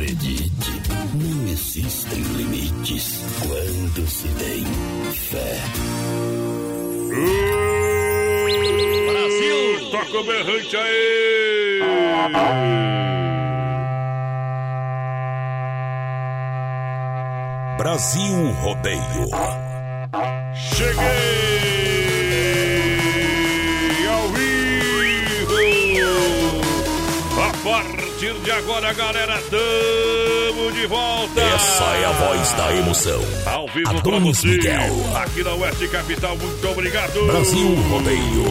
Acredite, não existem limites quando se tem fé. Brasil! Toca o berrante aí! Brasil Rodeio. Cheguei ao vivo. A partir de agora, galera, tamo de volta. Essa é a voz da emoção. Ao vivo você. Miguel. Aqui na Oeste Capital, muito obrigado. Brasil Rodeio.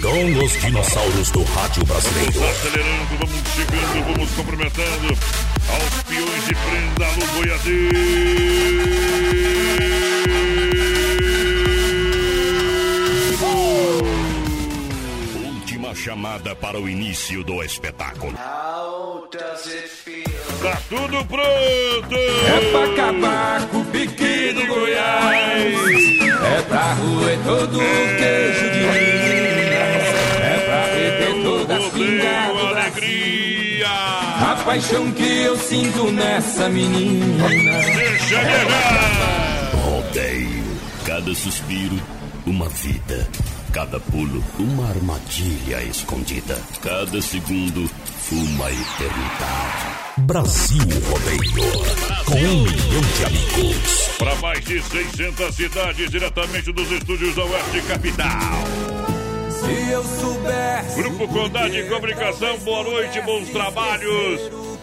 Com os dinossauros do rádio brasileiro. Vamos acelerando, vamos chegando, vamos cumprimentando aos peões de prenda no boiadeiro. Chamada para o início do espetáculo. Tá tudo pronto! É pra acabar com o pique do Goiás. É pra roer todo o queijo de Minas. É pra beber todas as pingas do alegria. A paixão que eu sinto nessa menina. Deixa negar! Rodeio. Cada suspiro, uma vida. Cada pulo, uma armadilha escondida. Cada segundo, uma eternidade. Brasil Rodeio. Com um milhão de amigos. Para mais de 600 cidades, diretamente dos estúdios da Oeste Capital. Se eu soubesse. Grupo Condade de Comunicação, boa noite, bons trabalhos.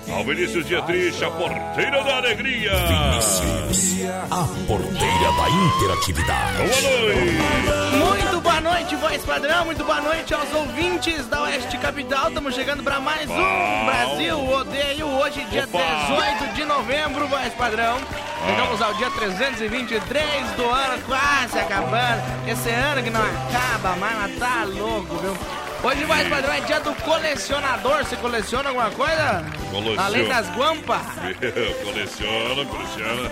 Ao Vinícius Dietrich, a porteira da alegria. Vinícius, a porteira da interatividade. Boa noite. Muito boa noite, voz padrão. Muito boa noite aos ouvintes da Oeste Capital. Estamos chegando para mais um. Brasil Odeio. Hoje, dia Opa. 18 de novembro, voz padrão. Chegamos ao dia 323 do ano, quase acabando. Esse ano que não acaba mais, mas tá louco, viu? Hoje, voz padrão, é dia do colecionador. Você coleciona alguma coisa? Coleciono. Além das guampas? coleciona, coleciona.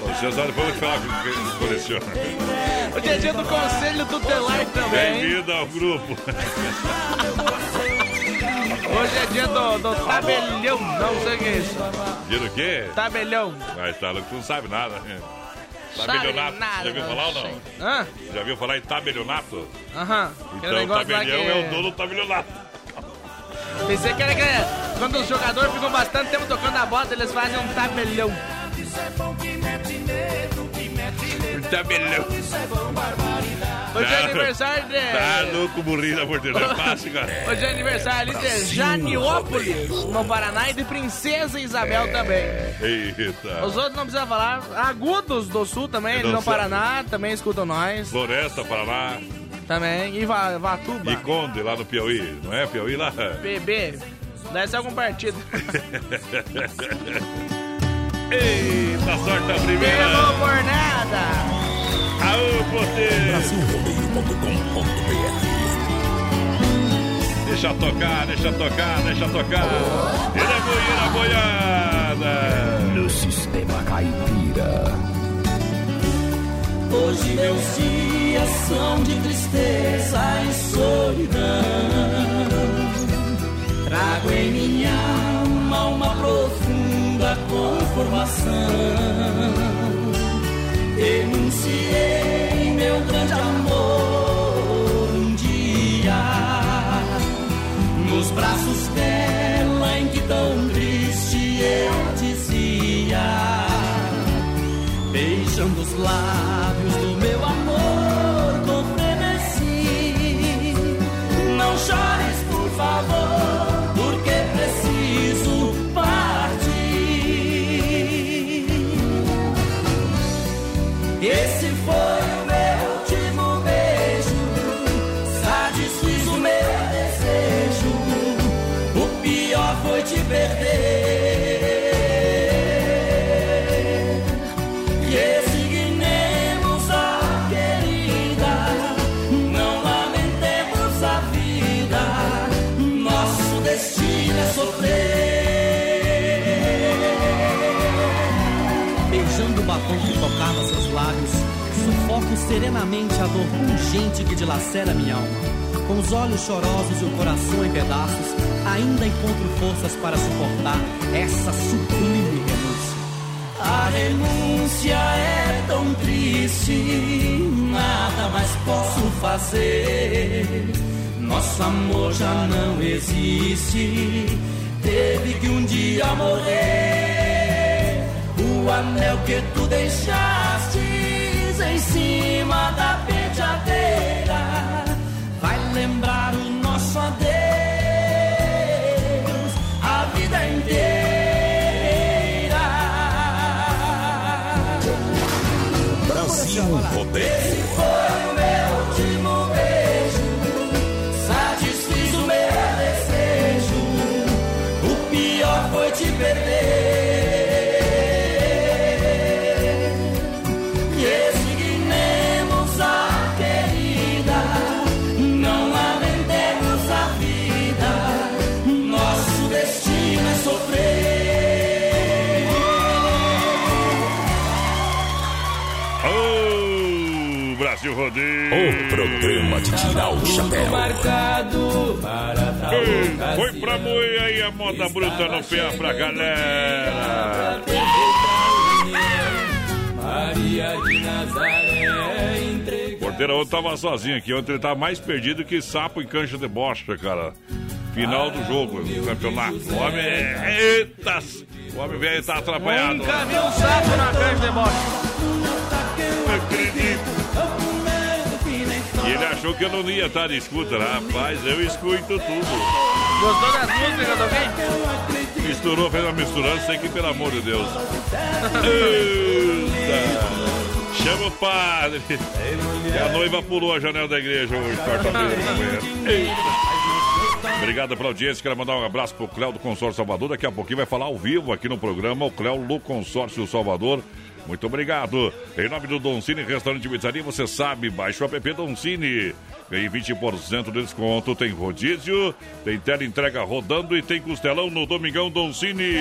Coleciona, depois eu falar que coleciona. Hoje é dia do conselho tutelar também. Bem-vindo ao grupo. Hoje é dia do, do tabelião. Não sei o que é isso. Dia do quê? Tabelião. Mas tá louco, tu não sabe nada. Tabelionato, nada, já viu falar ou não? Hã? Já viu falar em tabelionato? Aham. Aquele Então tabelião que- é o dono do tabelionato. Pensei que era que quando os jogadores ficam bastante tempo tocando a bola, eles fazem um Tabelião. Hoje é Tá- aniversário de. Tá louco, burrinho da porteira. É fácil, cara. Hoje é aniversário ali de Janiópolis, no Paraná, e de Princesa Isabel também. Eita. Os outros não precisa falar. Agudos do Sul também, não no. Paraná, também escutam nós. Floresta, Paraná. Também. E Va- Vatuba. E Conde, lá no Piauí. Não é Piauí lá? PB. Deve ser algum partido. Eita, sorte a primeira. Pegou por nada. Aô, porteiro. Brasilrodeio.com.br Deixa tocar, deixa tocar, deixa tocar. Ele é boiada, boiada. No Sistema Caipira. Hoje meus dias são de tristeza e solidão. Trago em minha alma uma profunda conformação. Enunciei meu grande amor um dia. Nos braços dela em que tão triste eu dizia beijando os lábios dor pungente que dilacera minha alma. Com os olhos chorosos e o coração em pedaços, ainda encontro forças para suportar essa sublime renúncia. A renúncia é tão triste, nada mais posso fazer. Nosso amor já não existe, teve que um dia morrer. O anel que tu deixaste em cima lembrar o nosso adeus a vida inteira. Brasil Rodeio. Brasil Rodeio. O programa de tirar o chapéu. Marcado para Ei, ocasião. Foi pra moer aí a moda bruta no pé pra galera. Maria de Nazaré entregou. Porteiro ontem tava sozinho aqui. Ontem ele tava mais perdido que sapo em cancha de bosta, cara. Final do jogo, do campeonato. O homem é. Eita! O homem velho tá atrapalhado. Nunca vi um sapo na cancha de bosta. Não acredito. Ele achou que eu não ia estar de escuta. Rapaz, eu escuto tudo. Gostou das músicas do alguém? Misturou, fez uma misturança, que pelo amor de Deus. Eita. Chama o padre. E a noiva pulou a janela da igreja hoje, quarta-feira de manhã. Eita. Obrigado pela audiência. Quero mandar um abraço pro Cléo do Consórcio Salvador. Daqui a pouquinho vai falar ao vivo aqui no programa o Cléo do Consórcio Salvador. Muito obrigado. Em nome do Doncini Restaurante e Pizzaria, você sabe, baixe o app Doncini. Ganhe 20% de desconto. Tem rodízio, tem tela entrega rodando e tem costelão no Domingão Doncini.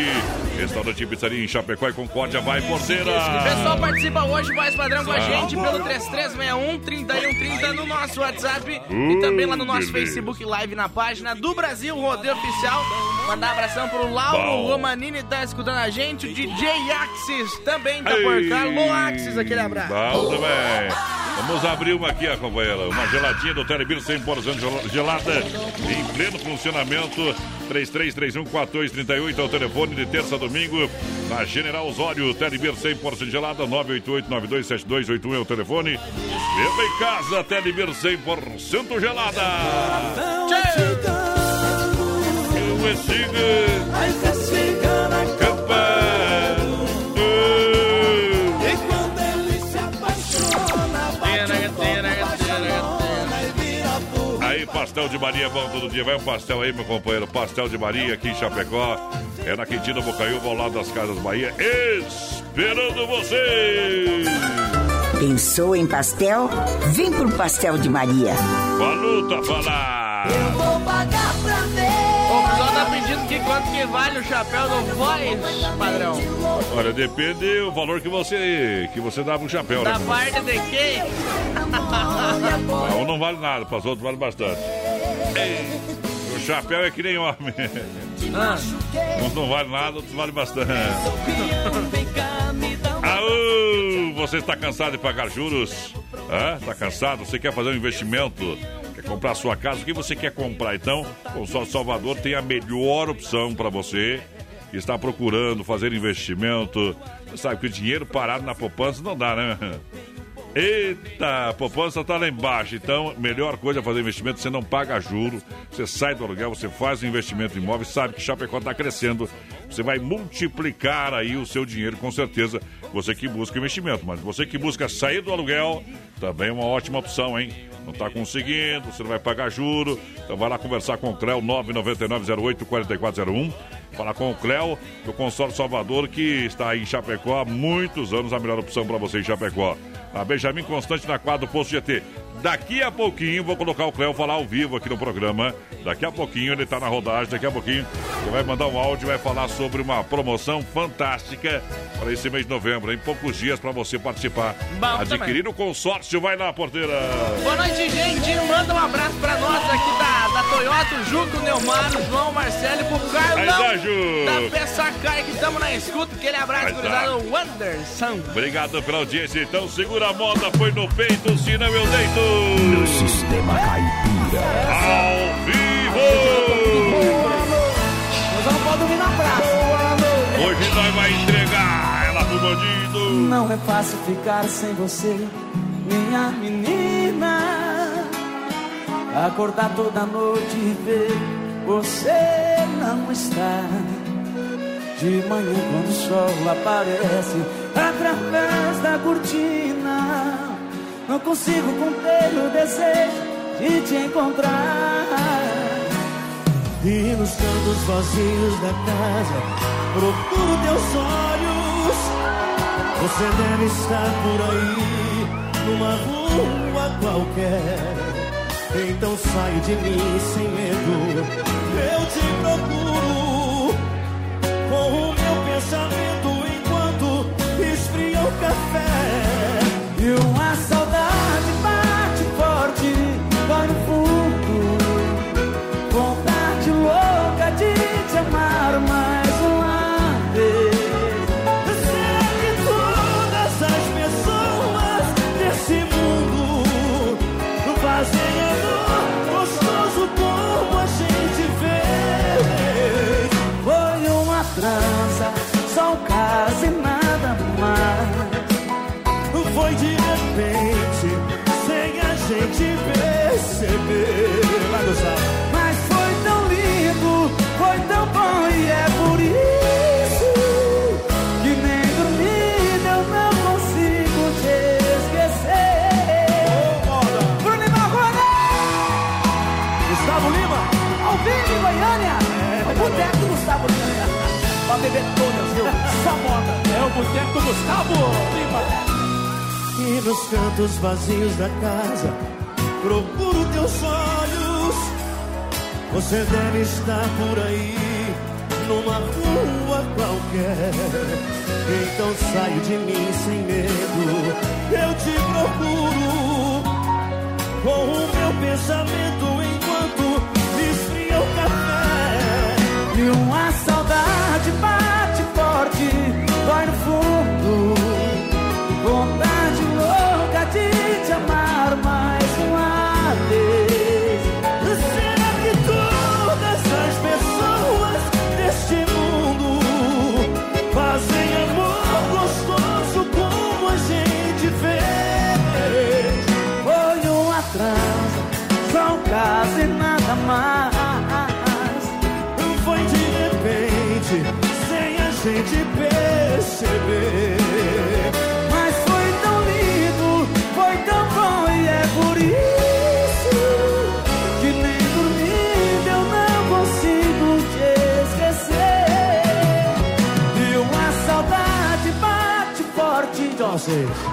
Restaurante e Pizzaria em Chapecó e Concórdia. Vai, O porteira! pessoal participa hoje, mais padrão com a gente pelo 3361-3130 no nosso WhatsApp e também lá no nosso beleza. Facebook Live na página do Brasil Rodeio Oficial. Mandar um abração pro Lauro Bom. Romanini, tá escutando a gente. O DJ Axis também tá por Cá. Alô, Axis, aquele abraço. Bom também. Vamos abrir uma aqui, companheira. Uma geladinha do Telebir 100% gel- gelada. Em pleno funcionamento. 3331-1438 é o telefone de terça a domingo. Na General Osório, Telebir 100% gelada. 988-927281 é o telefone. Beba em casa, Telebir 100% gelada. Eu é siga, Vai pastel de Maria é bom todo dia. Vai um pastel aí, meu companheiro. Pastel de Maria aqui em Chapecó. É na Quintina Bocaiúva, ao lado das Casas Bahia. Esperando você! Pensou em pastel? Vem pro Pastel de Maria. Valuta falar! Vou pagar pra ver. O pessoal pedindo que quanto que vale o chapéu do Voz, padrão. Olha, depende o valor que você que você dá pro chapéu, Da né? parte de quem? Um não vale nada, para os outros vale bastante. Ei, o chapéu é que nem homem. Ah, Uns não vale nada, outros vale bastante. Aô, você está cansado de pagar juros? Está cansado? Você quer fazer um investimento? Comprar sua casa? O que você quer comprar? Então, o Consórcio Salvador tem a melhor opção para você que está procurando fazer investimento. Você sabe que o dinheiro parado na poupança não dá, né? Eita, a poupança está lá embaixo. Então, melhor coisa é fazer investimento, você não paga juro, você sai do aluguel, você faz um investimento em imóvel, sabe que Chapecó está crescendo. Você vai multiplicar aí o seu dinheiro, com certeza. Você que busca investimento, mas você que busca sair do aluguel, também é uma ótima opção, hein? Não está conseguindo, você não vai pagar juro. Então vai lá conversar com o Cléo 999084401. Falar com o Cléo, do Consórcio Salvador, que está em Chapecó há muitos anos, a melhor opção para você em Chapecó. A Benjamin Constante na quadra do Posto GT. Daqui a pouquinho, vou colocar o Cléo falar ao vivo aqui no programa. Daqui a pouquinho, ele tá na rodagem. Daqui a pouquinho, ele vai mandar um áudio e vai falar sobre uma promoção fantástica para esse mês de novembro. Em poucos dias para você participar. Bom Adquirir o consórcio, vai lá, porteira. Boa noite, gente. Manda um abraço pra nós aqui da, da Toyota, o Juco, o Neumar, o João, o Marcelo e pro Aí tá, Carlão Ju. da Pessacai que estamos na escuta. Aquele abraço, Aí tá. gurizada, o Anderson. Obrigado pela audiência. Então, segura a moda, foi no peito, senão eu deito. No Sistema Caipira. Ao vivo! Mas eu não pode dormir na praça. Hoje nós vai entregar ela pro bandido. Não é fácil ficar sem você, minha menina. Acordar toda noite e ver você não está. De manhã, quando o sol aparece através da cortina, não consigo conter o desejo de te encontrar. E nos cantos vazios da casa, procuro teus olhos. Você deve estar por aí, numa rua qualquer. Então saio de mim sem medo, eu te procuro. Com o meu pensamento enquanto esfria o café. E uma saudade boteco Gustavo Lima. E nos cantos vazios da casa procuro teus olhos. Você deve estar por aí, numa rua qualquer. Então saio de mim sem medo, eu te procuro. Com o meu pensamento enquanto esfria o café. E uma saudade bate forte, dói no sem gente perceber. Mas foi tão lindo, foi tão bom e é por isso que nem dormindo eu não consigo te esquecer. E uma saudade bate forte de vocês.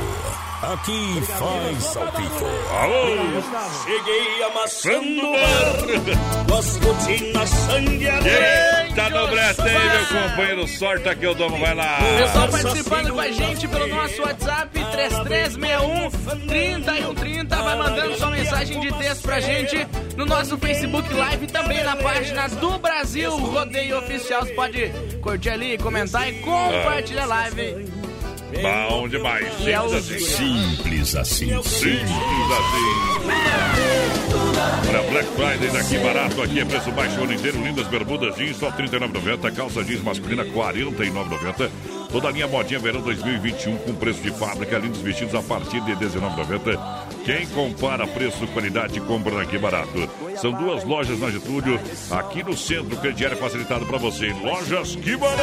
Aqui faz salpito. Alô! Cheguei amassando o bar com as cortinas sangueadas. Eita, no brete aí, meu companheiro. Sorta que eu dou, vai lá. Pessoal participando com a gente pelo nosso WhatsApp 3361 3130. Vai mandando sua mensagem mensagem de texto pra gente no nosso Facebook Live e também na página do Brasil Rodeio Oficial. Você pode curtir ali, comentar e compartilhar a live. Bom demais. É Simples assim. Simples assim. Simples assim. Olha, Black Friday daqui barato, aqui é preço baixo o ano inteiro. Lindas bermudas jeans, só R$ 39,90. Calça jeans masculina, R$ 49,90. Toda a linha modinha verão 2021 com preço de fábrica. Lindos vestidos a partir de R$ 19,90. Quem compara preço, qualidade, compra daqui barato. São duas lojas na Getúlio, aqui no centro, crediário facilitado para você. Lojas que barato!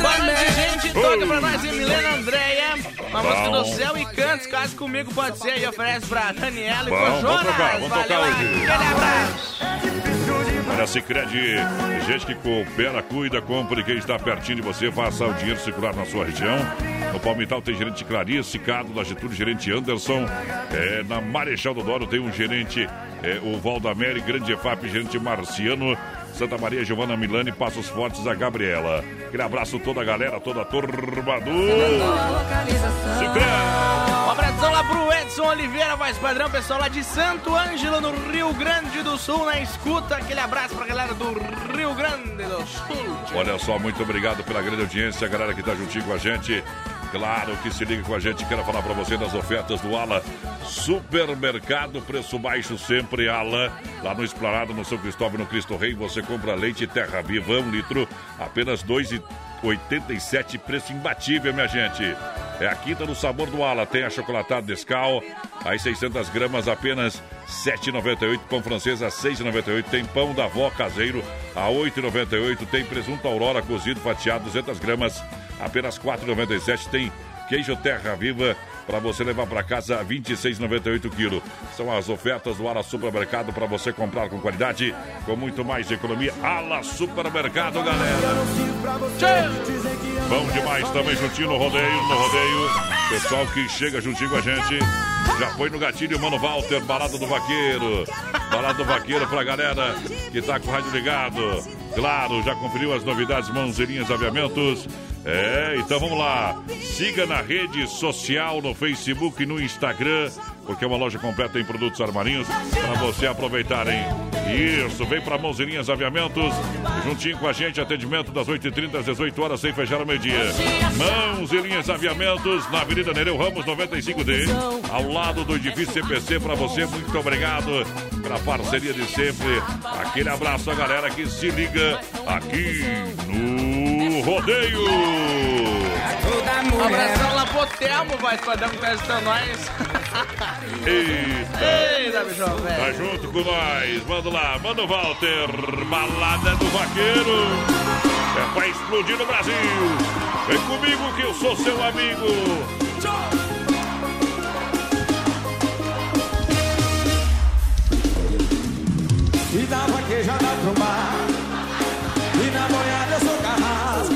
Boa noite, gente. Toca pra nós, Milena Andréia. Uma música do céu e cantos, caso comigo pode ser. E oferece pra Daniela e pro vamos Jonas. tocar, vamos tocar hoje. aquele abraço. Olha, Cicred, gente que coopera, cuida, compra quem está pertinho de você, faça o dinheiro circular na sua região. No Palmital tem gerente Clarice, Cado da Getúlio, gerente Anderson. É, na Marechal Dodoro tem um gerente, é, o Valdamere, Grande EFAP, gerente Marciano. Santa Maria, Giovana Milani, Passos Fortes, a Gabriela. Aquele abraço toda a galera, toda a turma do. Um abração lá pro Edson Oliveira, voz padrão, pessoal lá de Santo Ângelo, no Rio Grande do Sul, na escuta. Aquele abraço pra galera do Rio Grande do Sul. Olha só, muito obrigado pela grande audiência, a galera que tá juntinho com a gente. Claro que se liga com a gente, quero falar para você das ofertas do Ala Supermercado, preço baixo sempre, Ala, lá no Esplanado, no São Cristóvão, no Cristo Rei, você compra leite Terra Viva, um litro, apenas R$ 2,87, preço imbatível, minha gente. É a quinta do sabor do Ala, tem a chocolatada Descal, aí 600 gramas, apenas R$ 7,98, pão francês R$ 6,98, tem pão da avó caseiro a R$ 8,98, tem presunto Aurora cozido fatiado 200 gramas, apenas R$ 4,97, tem queijo Terra Viva para você levar para casa R$ 26,98 quilo. São as ofertas do Ala Supermercado para você comprar com qualidade, com muito mais economia. Ala Supermercado, galera. Bom demais também juntinho no rodeio, no rodeio. Pessoal que chega juntinho com a gente. Já foi no gatilho, Mano Walter, Balada do Vaqueiro. Balada do Vaqueiro pra galera que tá com o rádio ligado. Claro, já conferiu as novidades Mãozinhas Aviamentos. É, então vamos lá. Siga na rede social, no Facebook e no Instagram, porque é uma loja completa em produtos armarinhos para você aproveitar, hein? Isso, vem para Mãozinhas Aviamentos, juntinho com a gente, atendimento das 8h30 às 18 horas, sem fechar ao meio-dia. Mãos linhas Aviamentos, na Avenida Nereu Ramos 95D, ao lado do edifício CPC, para você, muito obrigado pela parceria de sempre. Aquele abraço a galera que se liga aqui no Rodeio. Abração lá pro Telmo, voz padrão, que tá assistindo nós. Eita! Eita, bicho, Tá velho. junto com nós. Manda lá, manda o Walter. Balada do Vaqueiro. É pra explodir no Brasil. Vem comigo que eu sou seu amigo. E da vaquejada pro na boiada eu sou carrasco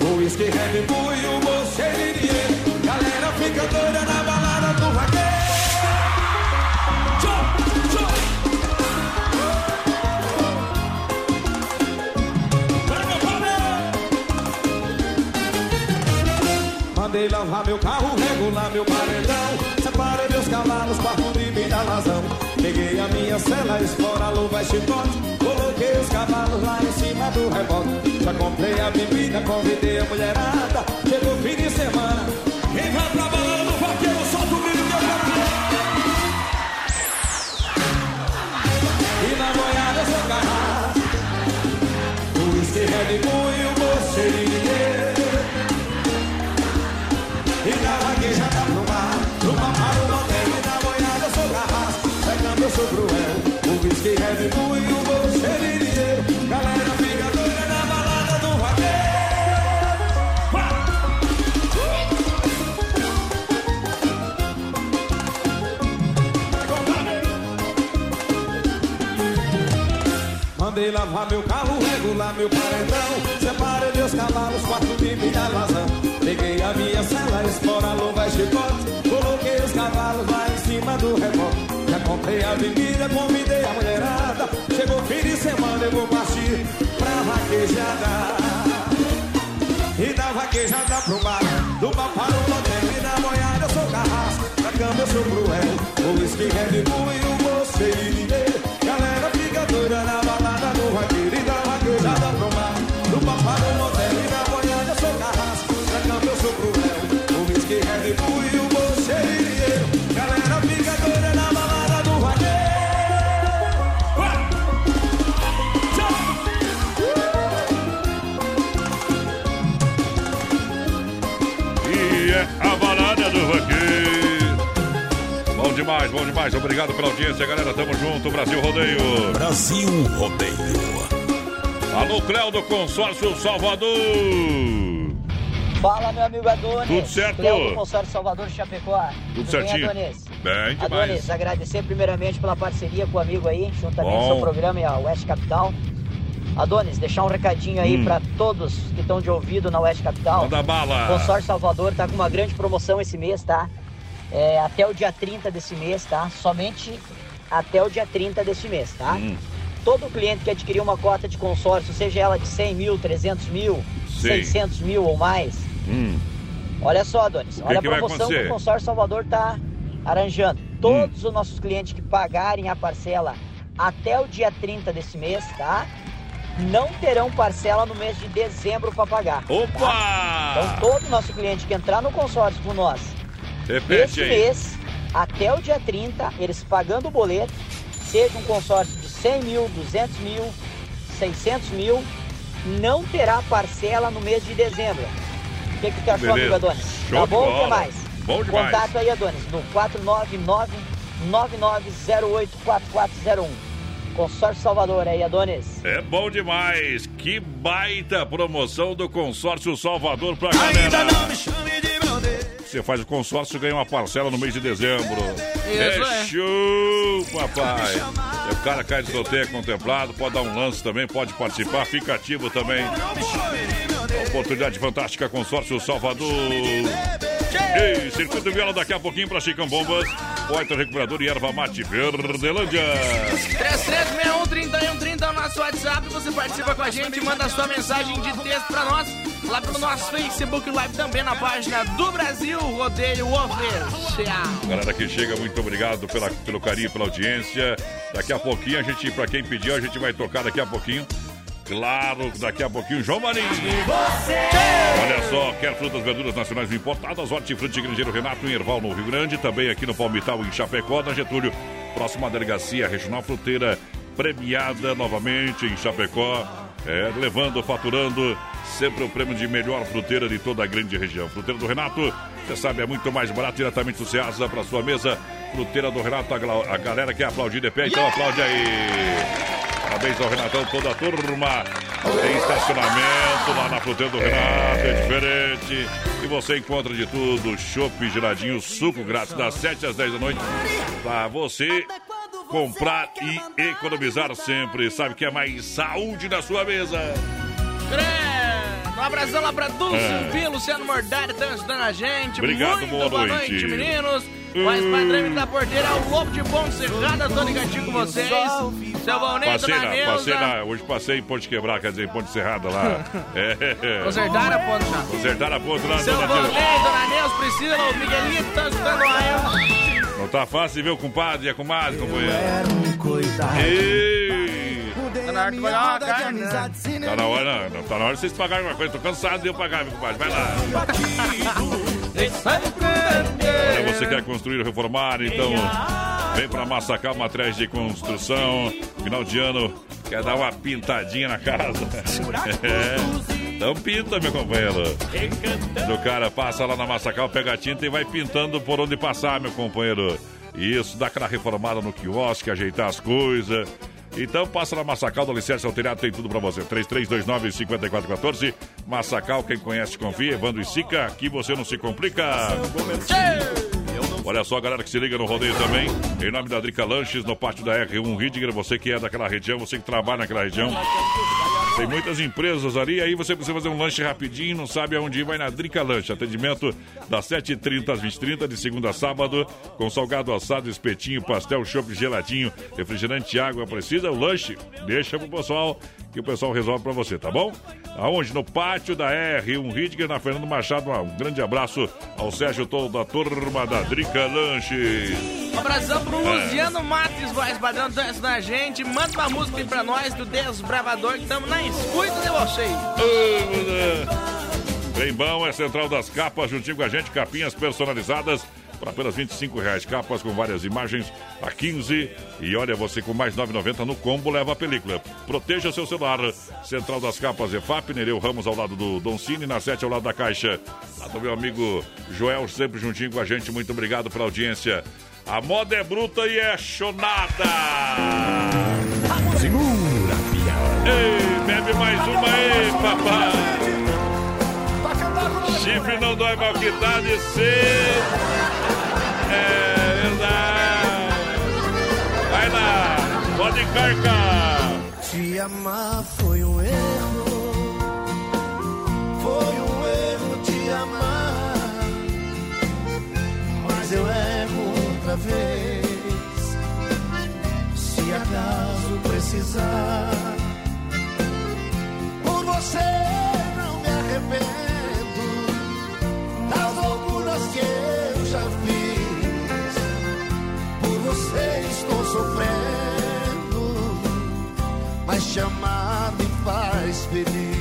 O uísque Red Bull e o diria Galera fica doida na balada do vaqueiro. Mandei lavar meu carro, regular meu paredão. Separei meus cavalos, quarto de mim da razão. Peguei a minha cela, espora, luva e chicote. Coloquei os cavalos lá em cima do rebote Já comprei a bebida, convidei a mulherada. Chegou Mandei lavar meu carro, regular meu paredão. Separei meus cavalos, quatro de minha vazão Peguei a minha cela, espora, luva e chicote Coloquei os cavalos lá em cima do rebote Já comprei a bebida, convidei a mulherada. Chegou fim de semana, eu vou partir pra vaquejada. E da vaquejada pro mar Do mar para o E na boiada eu sou carrasco. Cama eu sou cruel. O whisky Red Bull e o demais, bom demais. Obrigado pela audiência, galera. Tamo junto, Brasil Rodeio. Brasil Rodeio. Alô, Cléo do Consórcio Salvador. Fala, meu amigo Adonis. Tudo certo? Cléo do Consórcio Salvador de Chapecó. Tudo bem, certinho. Adonis? Bem demais. Adonis, agradecer primeiramente pela parceria com o amigo aí, juntamente Bom. ao seu programa e a West Capital. Adonis, deixar um recadinho aí Hum. pra todos que estão de ouvido na West Capital. Manda bala. O Consórcio Salvador tá com uma grande promoção esse mês, tá? É, até o dia 30 desse mês, tá? Somente até o dia 30 desse mês, tá? Hum. Todo cliente que adquirir uma cota de consórcio, seja ela de 100 mil, 300 mil, Sim. 600 mil ou mais, Hum. Olha só, Adonis. Que Olha que a promoção que acontecer? o Consórcio Salvador está arranjando. Todos os nossos clientes que pagarem a parcela até o dia 30 desse mês, tá? Não terão parcela no mês de dezembro para pagar. tá? Opa! Então, todo nosso cliente que entrar no consórcio com nós Repete esse aí. mês, até o dia 30, eles pagando o boleto, seja um consórcio de 100 mil, 200 mil, 600 mil, não terá parcela no mês de dezembro. O que, que tu achou, Beleza. amigo Adonis? Show tá de bom o que mais? Bom demais. Contato aí, Adonis, no 499-9908-4401. Consórcio Salvador aí, Adonis. É bom demais. Que baita promoção do Consórcio Salvador pra galera. Você faz o consórcio e ganha uma parcela no mês de dezembro. é Isso show, papai. O cara cai de sorteio é contemplado, pode dar um lance também, pode participar, fica ativo também. Oportunidade fantástica, Consórcio Salvador. Ei, Circuito Viola daqui a pouquinho para Chicão Bombas, Poeta Recuperador e Erva Mate Verdelândia. 3361-3130 é o nosso WhatsApp. Você participa com a gente, manda sua mensagem de texto pra nós lá pelo nosso Facebook Live, também na página do Brasil Rodeio Oficial. Galera que chega, muito obrigado pela, pelo carinho, pela audiência. Daqui a pouquinho, a gente, pra quem pediu, a gente vai tocar daqui a pouquinho. Claro, daqui a pouquinho, João Marinho. Olha só, quer frutas, verduras nacionais importadas, Hortifruti Grangeiro Renato em Erval, no Rio Grande, também aqui no Palmital, em Chapecó, na Getúlio, próxima delegacia regional fruteira, premiada novamente em Chapecó, é, levando, faturando sempre o prêmio de melhor fruteira de toda a grande região. Fruteira do Renato, você sabe, é muito mais barato diretamente do Ceasa para sua mesa. Fruteira do Renato, a, galera quer aplaudir de pé, então aplaude aí. Parabéns ao Renatão, toda a turma. Tem estacionamento lá na fruteira do Renato, é diferente. E você encontra de tudo: chopp geladinho, suco grátis das 7 às 10 da noite. Pra você comprar e economizar sempre. Sabe que é mais saúde na sua mesa. Um abração lá pra Dulce É. Luciano Mordário, estão ajudando a gente. Obrigado, Muito boa boa noite. noite, meninos. Mais padrão da porteira, o Lobo de Bom Cerrada, tô ligadinho com vocês. Seu Valnei, Passei, Dona na, passei na, hoje passei em Ponte Quebrar, quer dizer, em Ponte Serrada lá. É. Consertaram a ponte já. Consertaram a ponte lá. Seu Neuza. Dona Neuza, Priscila, o Miguelito, estão ajudando lá. Não tá fácil de ver o compadre e a comadre, companheiro. Ei! Tá na hora de pagar uma carne, né? Tá na hora, não, tá na hora de vocês pagarem uma coisa. Tô cansado de eu pagar, meu compadre. Vai lá. Olha, você quer construir ou reformar, então vem pra Massacal Materiais de Construção. Final de ano, quer dar uma pintadinha na casa. É. Então pinta, meu companheiro. O cara passa lá na Massacal, pega a tinta e vai pintando por onde passar, meu companheiro. Isso, dá aquela reformada no quiosque, ajeitar as coisas. Então passa na Massacal, do Alicerce ao Telhado, tem tudo pra você. 3329-5414. Massacal, quem conhece, confia. Evandro e Sica, aqui você não se complica. Olha só, galera que se liga no rodeio também. Em nome da Drica Lanches, no pátio da R1 Ridger, você que é daquela região, você que trabalha naquela região. Tem muitas empresas ali, aí você precisa fazer um lanche rapidinho, não sabe aonde ir, vai na Drica Lanche. Atendimento das 7h30 às 20h30, de segunda a sábado, com salgado assado, espetinho, pastel, chopp geladinho, refrigerante, água. Precisa o lanche? Deixa pro pessoal que o pessoal resolve pra você, tá bom? Aonde? No pátio da R, um Ridger na Fernando Machado. Um grande abraço ao Sérgio, toda a turma da Drica Um abração pro É. Luciano Matos, voz padrão, dança da gente. Manda uma música aí pra nós do Desbravador, que estamos na escuta de vocês. Bem bom, é Central das Capas, juntinho com a gente, capinhas personalizadas por apenas 25 reais. Capas com várias imagens a 15. E olha, você com mais 9,90 no combo leva a película. Proteja seu celular. Central das Capas EFAP, Nereu Ramos ao lado do Don Cine, na 7 ao lado da Caixa. Lá do meu amigo Joel, sempre juntinho com a gente. Muito obrigado pela audiência. A moda é bruta e é chonada. Segura, Ei, bebe mais uma aí, papai. Chifre não dói que dá de ser. É verdade. Vai lá, pode carcar. Te amar foi um erro. Foi um erro te amar. Mas eu erro outra vez. Se acaso precisar. Por você não me arrependo. Eu já fiz. Por você estou sofrendo mas te amar me faz feliz.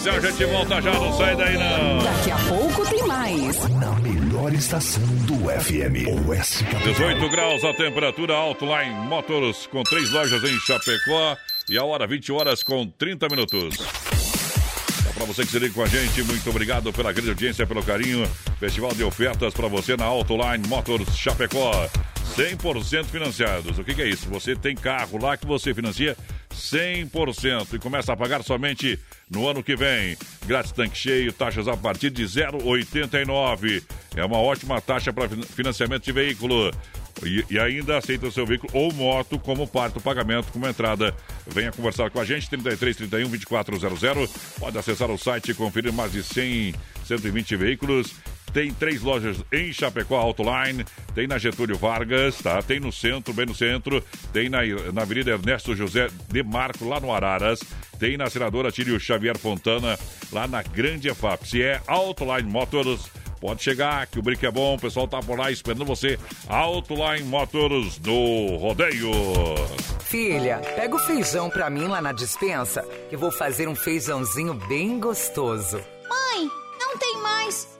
Comercial, a gente volta já, não sai daí não. Daqui a pouco tem mais. Na melhor estação do FM. OS Capital. 18 graus a temperatura, Outline Motors com três lojas em Chapecó e a hora 20 horas com 30 minutos. Então, para você que se liga com a gente, muito obrigado pela grande audiência, pelo carinho. Festival de ofertas para você na Autoline Motors Chapecó. 100% financiados. O que, que é isso? Você tem carro lá que você financia 100% e começa a pagar somente no ano que vem. Grátis tanque cheio, taxas a partir de 0,89. É uma ótima taxa para financiamento de veículo. E, e ainda aceita o seu veículo ou moto como parte do pagamento, como entrada. Venha conversar com a gente, 33 31 2400. Pode acessar o site e conferir mais de 100, 120 veículos. Tem três lojas em Chapecó Autoline, tem na Getúlio Vargas, tá? Tem no centro, bem no centro, tem na, na Avenida Ernesto José de Marco, lá no Araras, tem na Senadora Tírio Xavier Fontana, lá na Grande EFAP. Se é Autoline Motors, pode chegar, que o brinco é bom, o pessoal tá por lá esperando você. Autoline Motors do Rodeio. Filha, pega o feijão pra mim lá na dispensa, que vou fazer um feijãozinho bem gostoso. Mãe, não tem mais.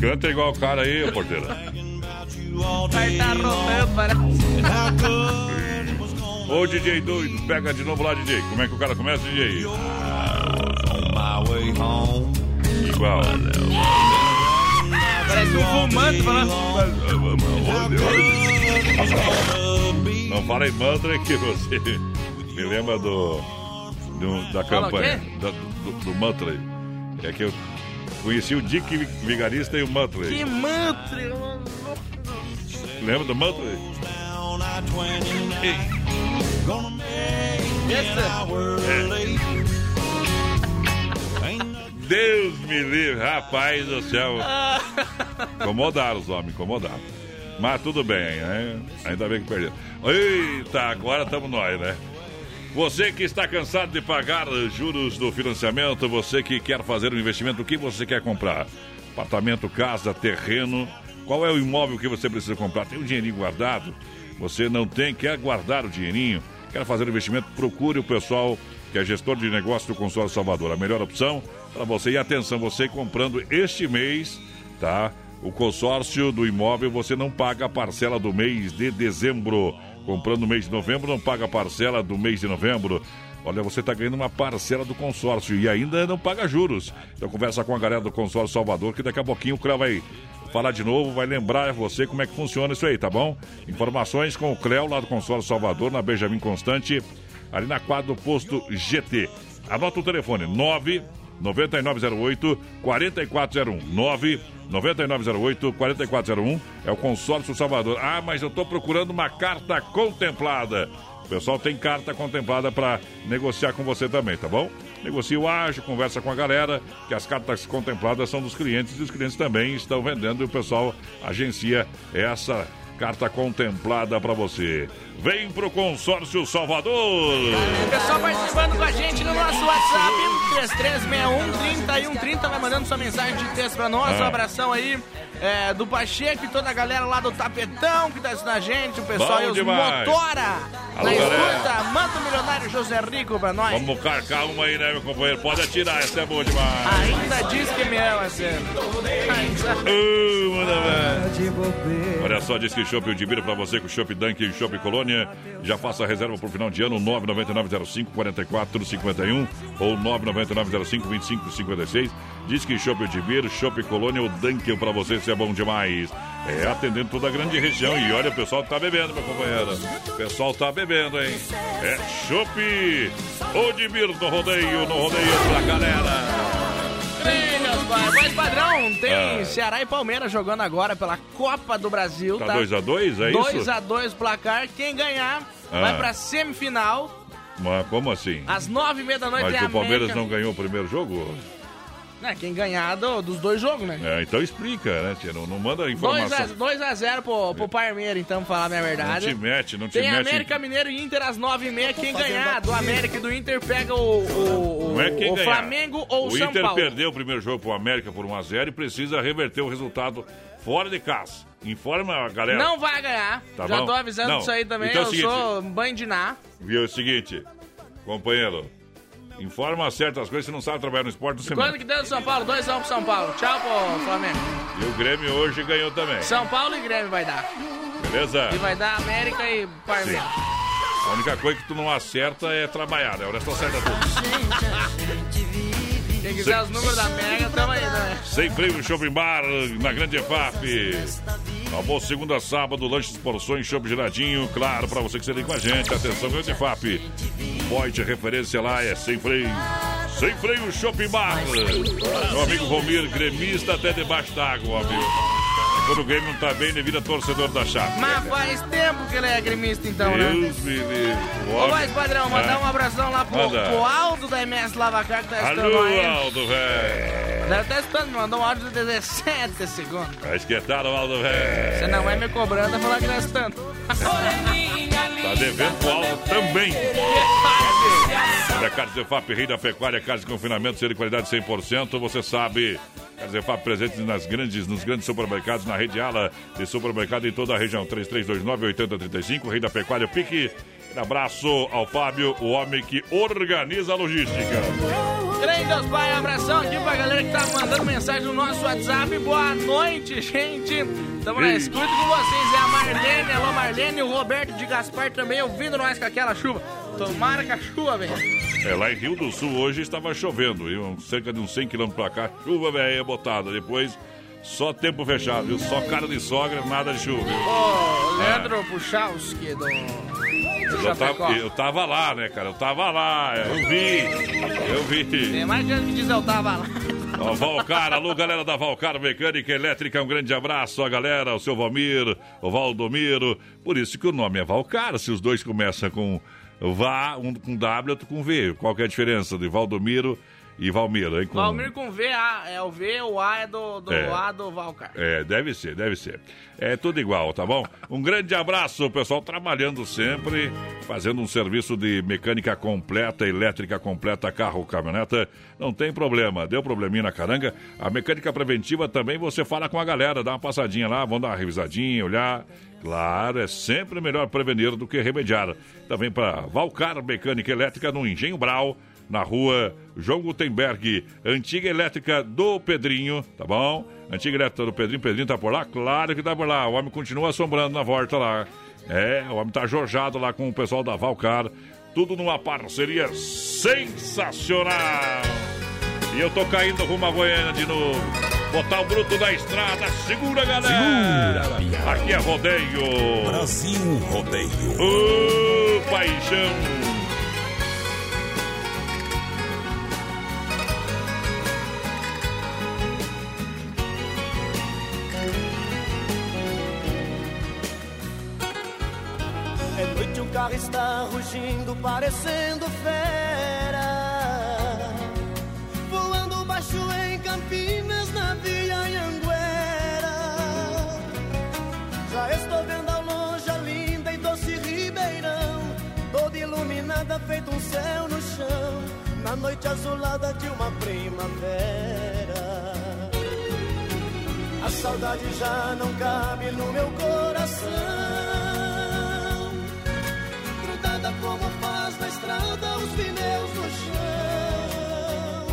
Canta igual o cara aí, porteira. Vai tá rodando, parece. Ô DJ doido, pega de novo lá, DJ. Como é que o cara começa, DJ? Igual. Parece um fumante falando. Não fala em mantra que você me lembra do, do- da campanha da- do, do mantra. aí. É que eu conheci o Dick Vigarista e o aí. Que mantra. Lembra do mantra? aí? Deus me livre, rapaz do céu. Incomodaram os homens, incomodaram. Mas tudo bem, né? Ainda bem que perderam. Eita, agora estamos nós, né? Você que está cansado de pagar juros do financiamento, você que quer fazer um investimento, o que você quer comprar? Apartamento, casa, terreno. Qual é o imóvel que você precisa comprar? Tem um dinheirinho guardado? Você não tem, quer guardar o dinheirinho? Quer fazer um investimento? Procure o pessoal que é gestor de negócio do Consórcio Salvador. A melhor opção para você. E atenção, você comprando este mês, tá? O consórcio do imóvel, você não paga a parcela do mês de dezembro. Comprando no mês de novembro, não paga parcela do mês de novembro. Olha, você está ganhando uma parcela do consórcio e ainda não paga juros. Então conversa com a galera do consórcio Salvador, que daqui a pouquinho o Cléo vai falar de novo, vai lembrar você como é que funciona isso aí, tá bom? Informações com o Cléo, lá do consórcio Salvador, na Benjamin Constante, ali na quadra do posto GT. Anota o telefone, 9 9908 4401 9 9908 4401 é o consórcio Salvador. Ah, mas eu estou procurando uma carta contemplada. O pessoal tem carta contemplada para negociar com você também, tá bom? Negocia o ágio, conversa com a galera, que as cartas contempladas são dos clientes e os clientes também estão vendendo e o pessoal agencia essa carta contemplada para você. Vem pro consórcio Salvador. Pessoal participando com a gente no nosso WhatsApp, 3361 3130, vai mandando sua mensagem de texto pra nós. Ah. Um abração aí é, do Pacheco e toda a galera lá do Tapetão que tá assistindo a gente, o pessoal Bom e os demais. Motora. Alô, na galera. escuta, manda o milionário José Rico pra nós. Vamos carcar uma aí, né, meu companheiro? Pode atirar, essa é boa demais. Ainda diz que me ama, Sérgio. Uh, manda. Olha só, diz que Chopp o Dibira pra você com Chopp Dunk e Chopp Colônia. Já faça a reserva pro final de ano, 99905 4451 ou 99905 2556. Diz que Chopp o Dibira, Chopp Colônia ou Dunkel pra você, é bom demais. É, atendendo toda a grande região. E olha, o pessoal tá bebendo, meu companheiro. O pessoal tá bebendo, hein? É Chopp Odibir no rodeio, no rodeio pra galera. Voz padrão, tem Ah. Ceará e Palmeiras jogando agora pela Copa do Brasil, Tá tá? 2 a 2 é isso? 2x2 placar. Quem ganhar Ah. vai pra semifinal. Mas como assim? Às nove e meia da noite Mas é o Palmeiras América. não ganhou o primeiro jogo? É, quem ganhar do- dos dois jogos, né? É, então explica, né, tia? Não, não manda informação. 2x0 pro, pro Palmeiras, então, pra falar a minha Não verdade. te mete, não te Tem mete. América Mineiro e Inter às 9h30. Quem ganhar do América e do Inter pega o, o, Não é quem o ganhar. Flamengo ou o, o São Inter Paulo. perdeu o primeiro jogo pro América por 1x0 e precisa reverter o resultado fora de casa. Informa a galera. Não vai ganhar. Tá Já bom? tô avisando Não. isso aí também. Então é o eu seguinte. sou bandiná. Viu é o seguinte, companheiro. Informa certas coisas, você não sabe trabalhar no esporte, você Quando que deu do São Paulo? 2x1 pro São Paulo. Tchau pro Flamengo. E o Grêmio hoje ganhou também. São Paulo e Grêmio vai dar. Beleza? E vai dar América e Palmeiras. A única coisa que tu não acerta é trabalhar, né? O resto acerta tudo. Quem quiser os números da Mega, tamo aí, né? Sem freio Shopping Bar, na Grande EFAP. Almoço segunda sábado, lanches, porções, shopping geladinho. Claro, pra você que se liga com a gente. Atenção, Grande EFAP. Point, referência lá é sem freio. Sem freio, Shopping Bar. Meu amigo Romir, gremista até debaixo d'água, amigo. Quando o Grêmio não tá bem, ele vira torcedor da chave. Mas faz tempo que ele é gremista, então, né? Deus me livre. Ô, padrão, mandar Ah. um abração lá pro, pro Aldo da MS Lavacar que tá escutando Alô, aí. Aldo, velho. Deve estar escutando, mandou um áudio de 17 segundos. Tá esquentado, Aldo, Você velho. não é me cobrando, é falar que tá escutando. Tá devendo pro Aldo também. Da Carne Zefap, Rei da Pecuária, Carne de Confinamento, ser de qualidade 100%. Você sabe, Carne Zefap presente nas grandes, nos grandes supermercados, na rede ala de supermercado em toda a região. 3329-8035, Rei da Pecuária, pique. Um abraço ao Fábio, o homem que organiza a logística. Trem dos Pai, abração aqui pra galera que tá mandando mensagem no nosso WhatsApp. Boa noite, gente. Tamo na escuta com vocês. É a Marlene, alô Marlene, e o Roberto de Gaspar também ouvindo nós com aquela chuva. Tomara que a chuva, velho. É, lá em Rio do Sul hoje estava chovendo, um- cerca de uns 100 quilômetros pra cá, chuva velha botada. Depois, só tempo fechado, viu? Só cara de sogra, nada de chuva. viu? Ô, Leandro Puchalski do. Eu tava, eu tava lá, né, cara? Eu tava lá, eu vi, eu vi. Tem mais gente que diz eu tava lá. Ó, Valcar, alô galera da Valcar Mecânica Elétrica, um grande abraço a galera, o seu Valmir, o Valdomiro. Por isso que o nome é Valcar, se os dois começam com Vá, um com W, outro com V. Qual que é a diferença de Valdomiro e Valmiro? Hein? Com... Valmir com V, A, é o V, o A é do, do É. A do Valcar. É, deve ser, deve ser. É tudo igual, tá bom? Um grande abraço, pessoal, trabalhando sempre, fazendo um serviço de mecânica completa, elétrica completa, carro, caminhoneta. Não tem problema, deu probleminha na caranga. A mecânica preventiva também você fala com a galera, dá uma passadinha lá, vamos dar uma revisadinha, olhar. Claro, é sempre melhor prevenir do que remediar. Também para Valcar Mecânica Elétrica no Engenho Brau, na rua João Gutenberg, antiga elétrica do Pedrinho, tá bom? Antiga elétrica do Pedrinho, Pedrinho tá por lá? Claro que tá por lá. O homem continua assombrando na volta lá. É, o homem tá jorjado lá com o pessoal da Valcar. Tudo numa parceria sensacional. E eu tô caindo rumo a Goiânia de novo. Botar o bruto da estrada. Segura, galera. Segura, Piau. Aqui é rodeio. Brasil Rodeio. Ô, paixão. Carro está rugindo, parecendo fera. Voando baixo em Campinas, na Via Anhanguera. Já estou vendo ao longe a linda e doce Ribeirão. Toda iluminada, feito um céu no chão. Na noite azulada de uma primavera. A saudade já não cabe no meu coração grudada como faz na estrada os pneus no chão.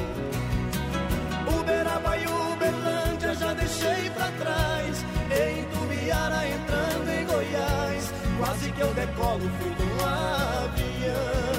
Uberaba e Uberlândia já deixei pra trás. Em Tubiara entrando em Goiás, quase que eu decolo fui num avião.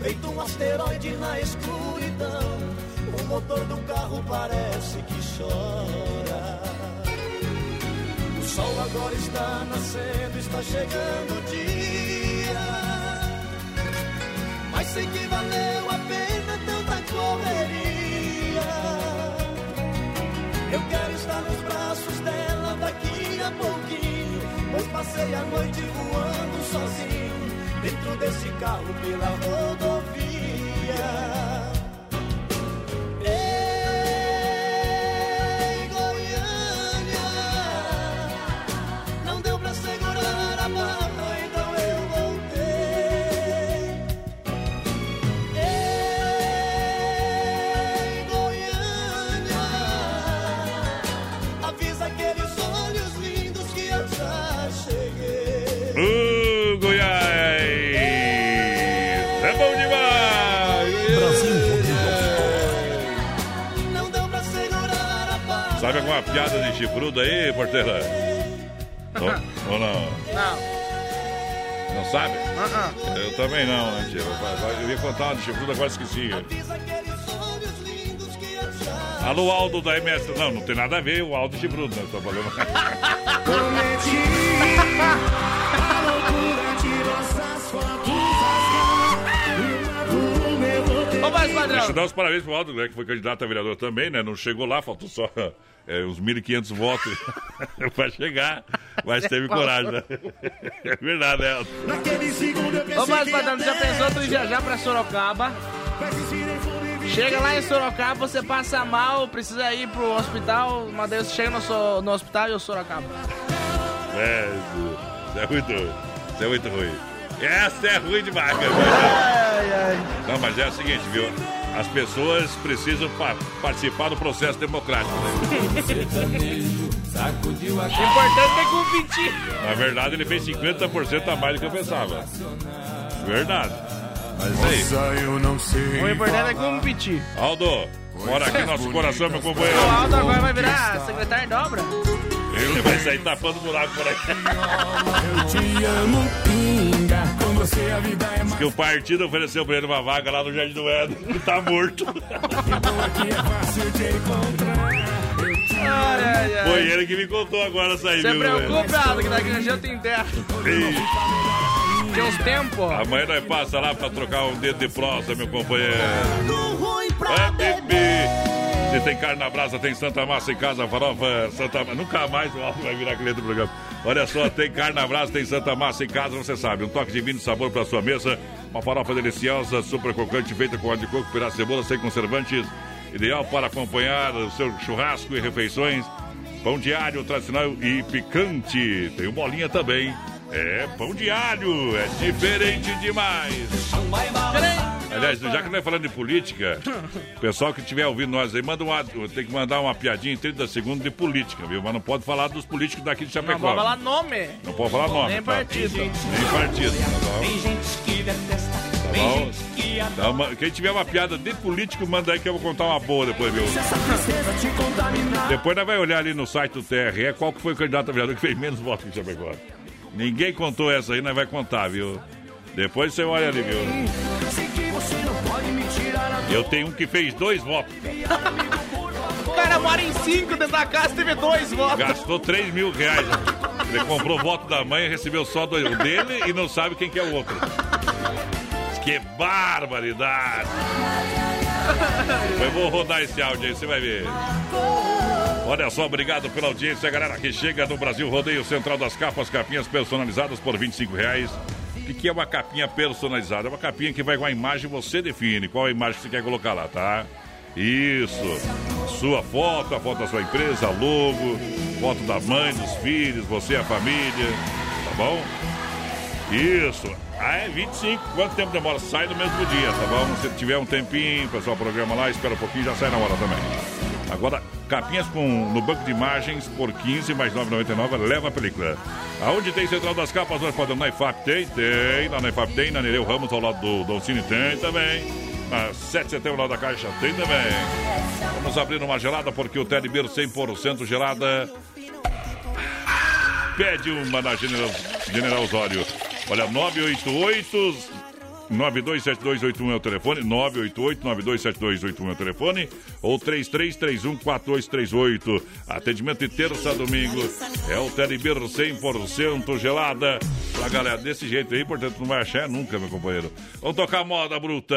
Feito um asteroide na escuridão. O motor do carro parece que chora. O sol agora está nascendo, está chegando o dia. Mas sei que valeu a pena tanta correria. Eu quero estar nos braços dela, Passei a noite voando sozinho desse carro pela rodovia. Alguma piada de chifrudo aí, porteira? ou, ou não? Não. Não sabe? Ah, Eu também não, né, tia? Eu ia contar uma de chifrudo, agora esqueci. Alô, Aldo da MS. Não, não tem nada a ver o Aldo chifrudo, né? Tô falando. mais padrão. Deixa eu dar os parabéns pro Aldo, né, que foi candidato a vereador também, né? Não chegou lá, faltou só é, uns 1.500 votos pra chegar, mas teve coragem, né? É verdade, né, Aldo? Ô, mais padrão, já pensou tu viajar pra Sorocaba? Chega lá em Sorocaba, você passa mal, precisa ir pro hospital, mas daí você chega no, so- no hospital e o Sorocaba. É, isso é muito ruim. Isso é muito ruim. Essa é ruim demais, cara. Não, mas é o seguinte, viu? As pessoas precisam pa- participar do processo democrático, né? O importante é competir. Na verdade, ele fez 50% a mais do que eu pensava. Verdade. Mas é isso aí. O importante é competir. Aldo, mora aqui no nosso coração, meu companheiro. O Aldo agora vai virar secretário de obra. Ele vai sair tapando buraco por aqui. Eu te amo. Você a vida é Diz que o partido ofereceu pra ele uma vaga lá no Jardim do Éden, que tá morto. aqui, é fácil de encontrar. Ai, ai, ai. Foi ele que me contou agora essa aí, Você viu? preocupe, Aldo, que daqui a gente tem terra. Tem uns tempos. Amanhã nós passa lá pra trocar um dedo de prosa, meu companheiro. É, bebê. Se tem carne na brasa, tem Santa Massa em casa, farofa, Santa Nunca mais o Aldo vai virar cliente do programa. Olha só, tem carne na brasa, tem Santa Massa em casa, você sabe. Um toque de vinho sabor pra sua mesa. Uma farofa deliciosa, super crocante, feita com óleo de coco, de cebola, sem conservantes. Ideal para acompanhar o seu churrasco e refeições. Pão alho tradicional e picante. Tem o bolinha também. É, pão de alho. É diferente demais. Aliás, já que nós falando de política, o pessoal que estiver ouvindo nós aí, manda uma, tem que mandar uma piadinha em 30 segundos de política, viu? Mas não pode falar dos políticos daqui de Chapecó. Não pode falar nome. Não pode falar nome. Nem tá? partido. Nem partido. Tá? Tem gente que detesta, Tá uma- quem tiver uma piada de político, manda aí que eu vou contar uma boa depois, viu? Se essa tristeza te contaminar. Depois nós vai olhar ali no site do TRE qual que foi o candidato a vereador que fez menos votos que Chapecó. Ninguém contou essa aí, nós vai contar, viu? Depois você olha ali, viu? Eu tenho um que fez dois votos. O cara mora em cinco dentro da casa teve dois votos. Gastou 3 mil reais. Ele comprou o voto da mãe e recebeu só dois. O dele e não sabe quem que é o outro. Que barbaridade! Eu vou rodar esse áudio aí, você vai ver. Olha só, obrigado pela audiência, galera que chega no Brasil Rodeio Central das Capas, capinhas personalizadas por 25 reais. O que é uma capinha personalizada? É uma capinha que vai com a imagem, você define qual a imagem que você quer colocar lá, tá? Isso. Sua foto, a foto da sua empresa, logo, foto da mãe, dos filhos, você, a família, tá bom? Isso. Ah, é 25. Quanto tempo demora? Sai no mesmo dia, tá bom? Se tiver um tempinho, pessoal programa lá, espera um pouquinho, já sai na hora também. Agora, capinhas com, no banco de imagens por 15 mais 9,99, leva a película. Aonde tem Central das Capas, nós podemos na IFAP tem, tem, na IFAP tem, na Nereu Ramos, ao lado do Don Cine tem também. Na 7 de setembro, lá da Caixa, tem também. Vamos abrir uma gelada, porque o Beer 100% gelada pede uma na General, General Osório. Olha, 988 927281 é o telefone, 988 927281 é o telefone, ou 33314238. Atendimento de terça a domingo. É o Telebir 100% gelada. Pra galera desse jeito aí, portanto, não vai achar nunca, meu companheiro. Vamos tocar moda bruta.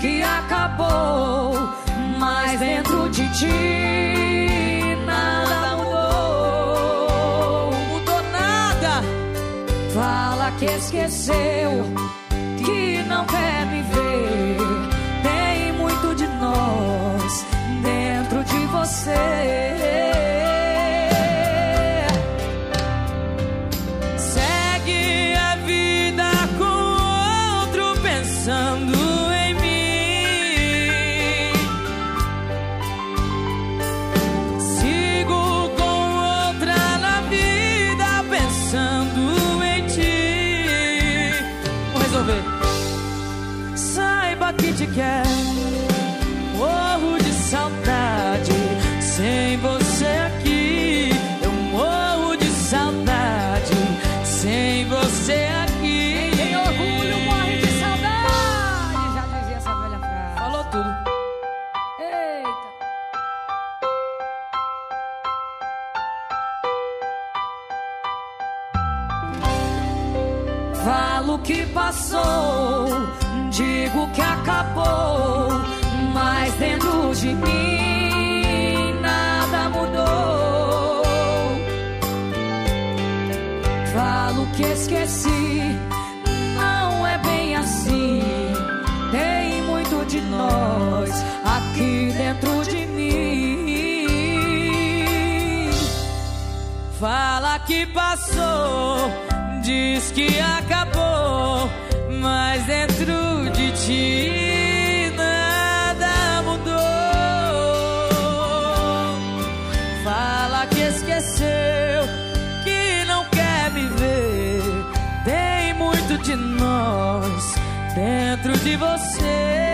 que acabou, mas dentro de ti nada mudou. Mudou nada. Fala que esqueceu, que não quer me ver. Tem muito de nós dentro de você. Yeah. Que passou, diz que acabou, mas dentro de ti nada mudou. Fala que esqueceu, que não quer me ver. Tem muito de nós dentro de você.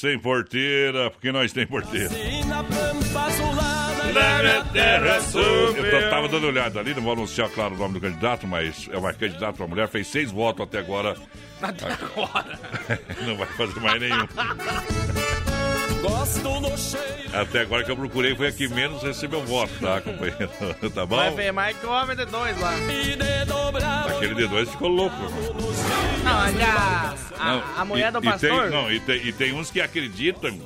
Sem porteira, porque nós tem porteira. Eu tava dando olhada ali, não vou anunciar, claro, o nome do candidato, mas é uma candidata, uma mulher, fez seis votos até agora. Até agora. Não vai fazer mais nenhum. Gosto do cheiro. Até agora que eu procurei foi a que menos recebeu voto, tá, companheiro? Tá bom? Vai ver mais que o homem de dois lá. Aquele D2 ficou louco. Não, a, a, a mulher e- do e tem- pastor. não, e tem, e tem uns que acreditam.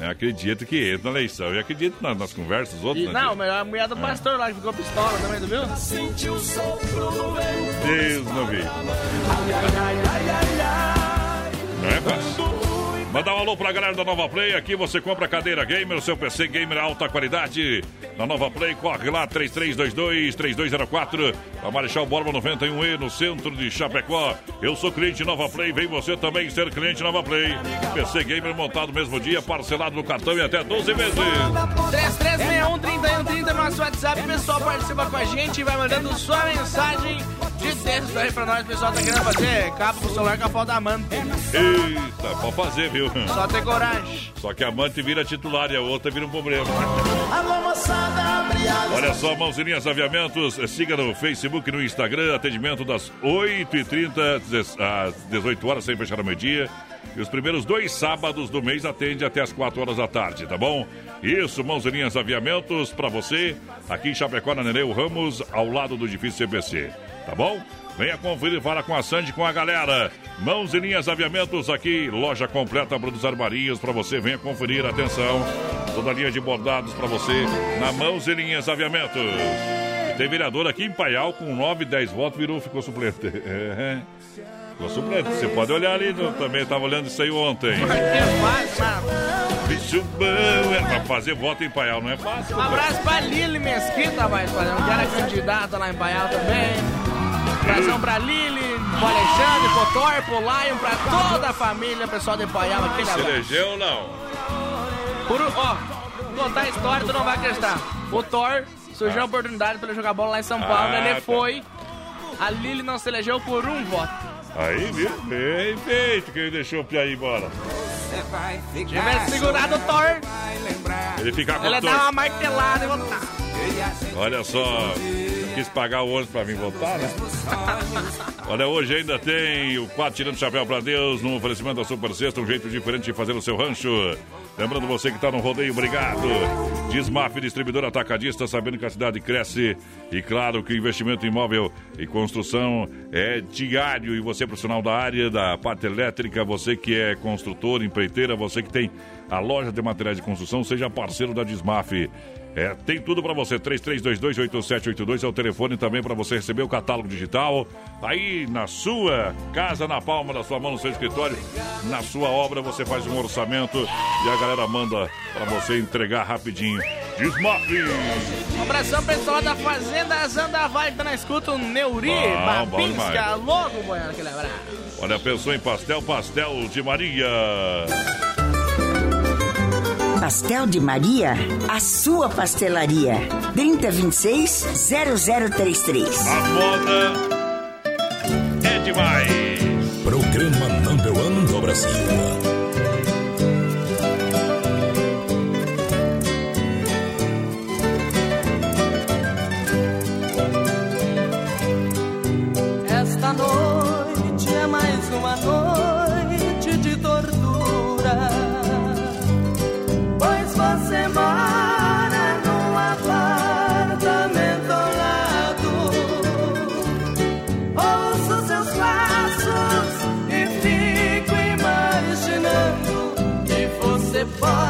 acreditam que entra na eleição. E acreditam nas, nas conversas, os outros. E, né, não, melhor a mulher do É. pastor lá que ficou pistola também, tu viu? Sentiu o sopro do vento. Deus não vi. Não é fácil. Mandar um alô pra galera da Nova Play. Aqui você compra cadeira gamer, seu PC gamer alta qualidade. Na Nova Play, corre lá, 3322-3204. A Marechal Borba 91E, no centro de Chapecó. Eu sou cliente Nova Play, vem você também ser cliente Nova Play. PC gamer montado mesmo dia, parcelado no cartão e até 12 vezes. 3361-3130 nosso WhatsApp. O pessoal participa com a gente e vai mandando sua mensagem de texto aí pra nós. O pessoal tá querendo fazer capa pro celular com a foto da amante. Eita, pode fazer, viu? Só ter coragem. Só que a amante vira titular e a outra vira um problema. Alô, moçada, abre as Olha só, Mãozinhas Aviamentos, siga no Facebook e no Instagram, atendimento das 8h30 às 18 horas, sem fechar ao meio-dia. E os primeiros dois sábados do mês atende até as 4 horas da tarde, tá bom? Isso, Mãozinhas Aviamentos, pra você, aqui em Chapecó, na Nereu Ramos, ao lado do edifício CBC. Tá bom? Venha conferir, fala com a Sandy, com a galera. Mãos e linhas aviamentos aqui, loja completa dos armarias para você. Venha conferir, atenção. Toda linha de bordados para você na Mãos e linhas aviamentos. E tem vereador aqui em Paial com 9, 10 votos, virou, ficou suplente. É. Ficou suplente. Você pode olhar ali, eu também estava olhando isso aí ontem. Bicho bom, é pra fazer voto em Paial, não é fácil. Um abraço pra Lili Mesquita, vai fazer um cara candidata lá em Paial também. Abração pra Lili, pro Alexandre, pro Thor, pro Lion, pra toda a família, pessoal de Paial, aquele Se abraço. elegeu ou não? Por, ó, contar a história, tu não vai acreditar. O Thor surgiu a oportunidade pra ele jogar bola lá em São Paulo, Ah, ele tá. foi. A Lili não se elegeu por um voto. Aí, viu? Bem feito, quem deixou o Piaí embora. Se tivesse segurado o Thor, Ele ficar com ele o ia dar uma martelada e voltar. Olha só, quis pagar o ônibus pra vir voltar, né? Olha, hoje ainda tem o 4 tirando chapéu pra Deus no oferecimento da Super Sexta, um jeito diferente de fazer o seu rancho. Lembrando você que tá no rodeio, obrigado. Desmaf, distribuidor atacadista, sabendo que a cidade cresce. E claro que o investimento em imóvel e construção é diário. E você, profissional da área, da parte elétrica, você que é construtor, empreiteira, você que tem a loja de materiais de construção, seja parceiro da Desmaf. É, tem tudo para você. 33228782 é o telefone também para você receber o catálogo digital. Aí na sua casa, na palma da sua mão, no seu escritório, na sua obra, você faz um orçamento e a galera manda para você entregar rapidinho. Desmafe! Um abração pessoal da Fazenda Zandaval que tá na escuta, o Neuri, bom Babinska, logo, Boiano, aquele abraço. Olha, pensou em pastel, pastel de Maria. Pastel de Maria, a sua pastelaria. 3026-0033. A moda é demais. Programa Number One do Brasil.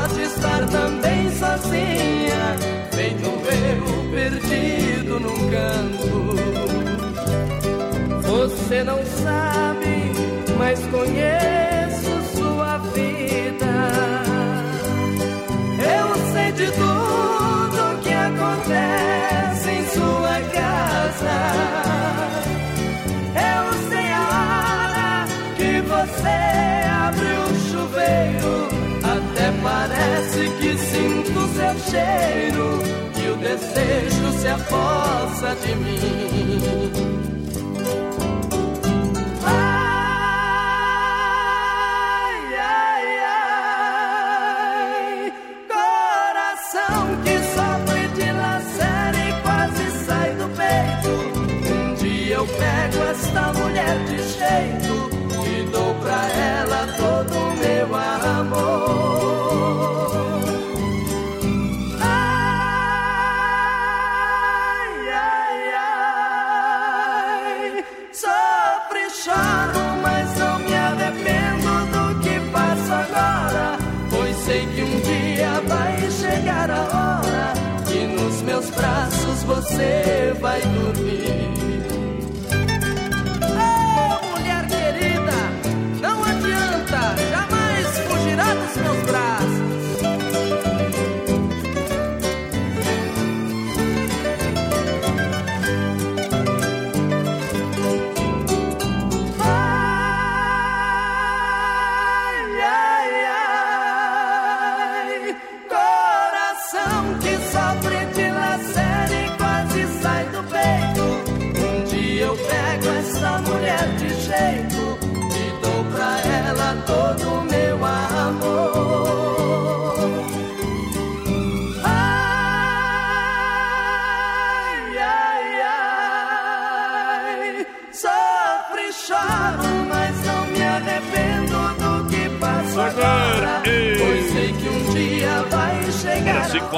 Pode estar também sozinha, feito eu perdido num canto. Você não sabe, mas conheço parece que sinto seu cheiro. E o desejo se apossa de mim. Você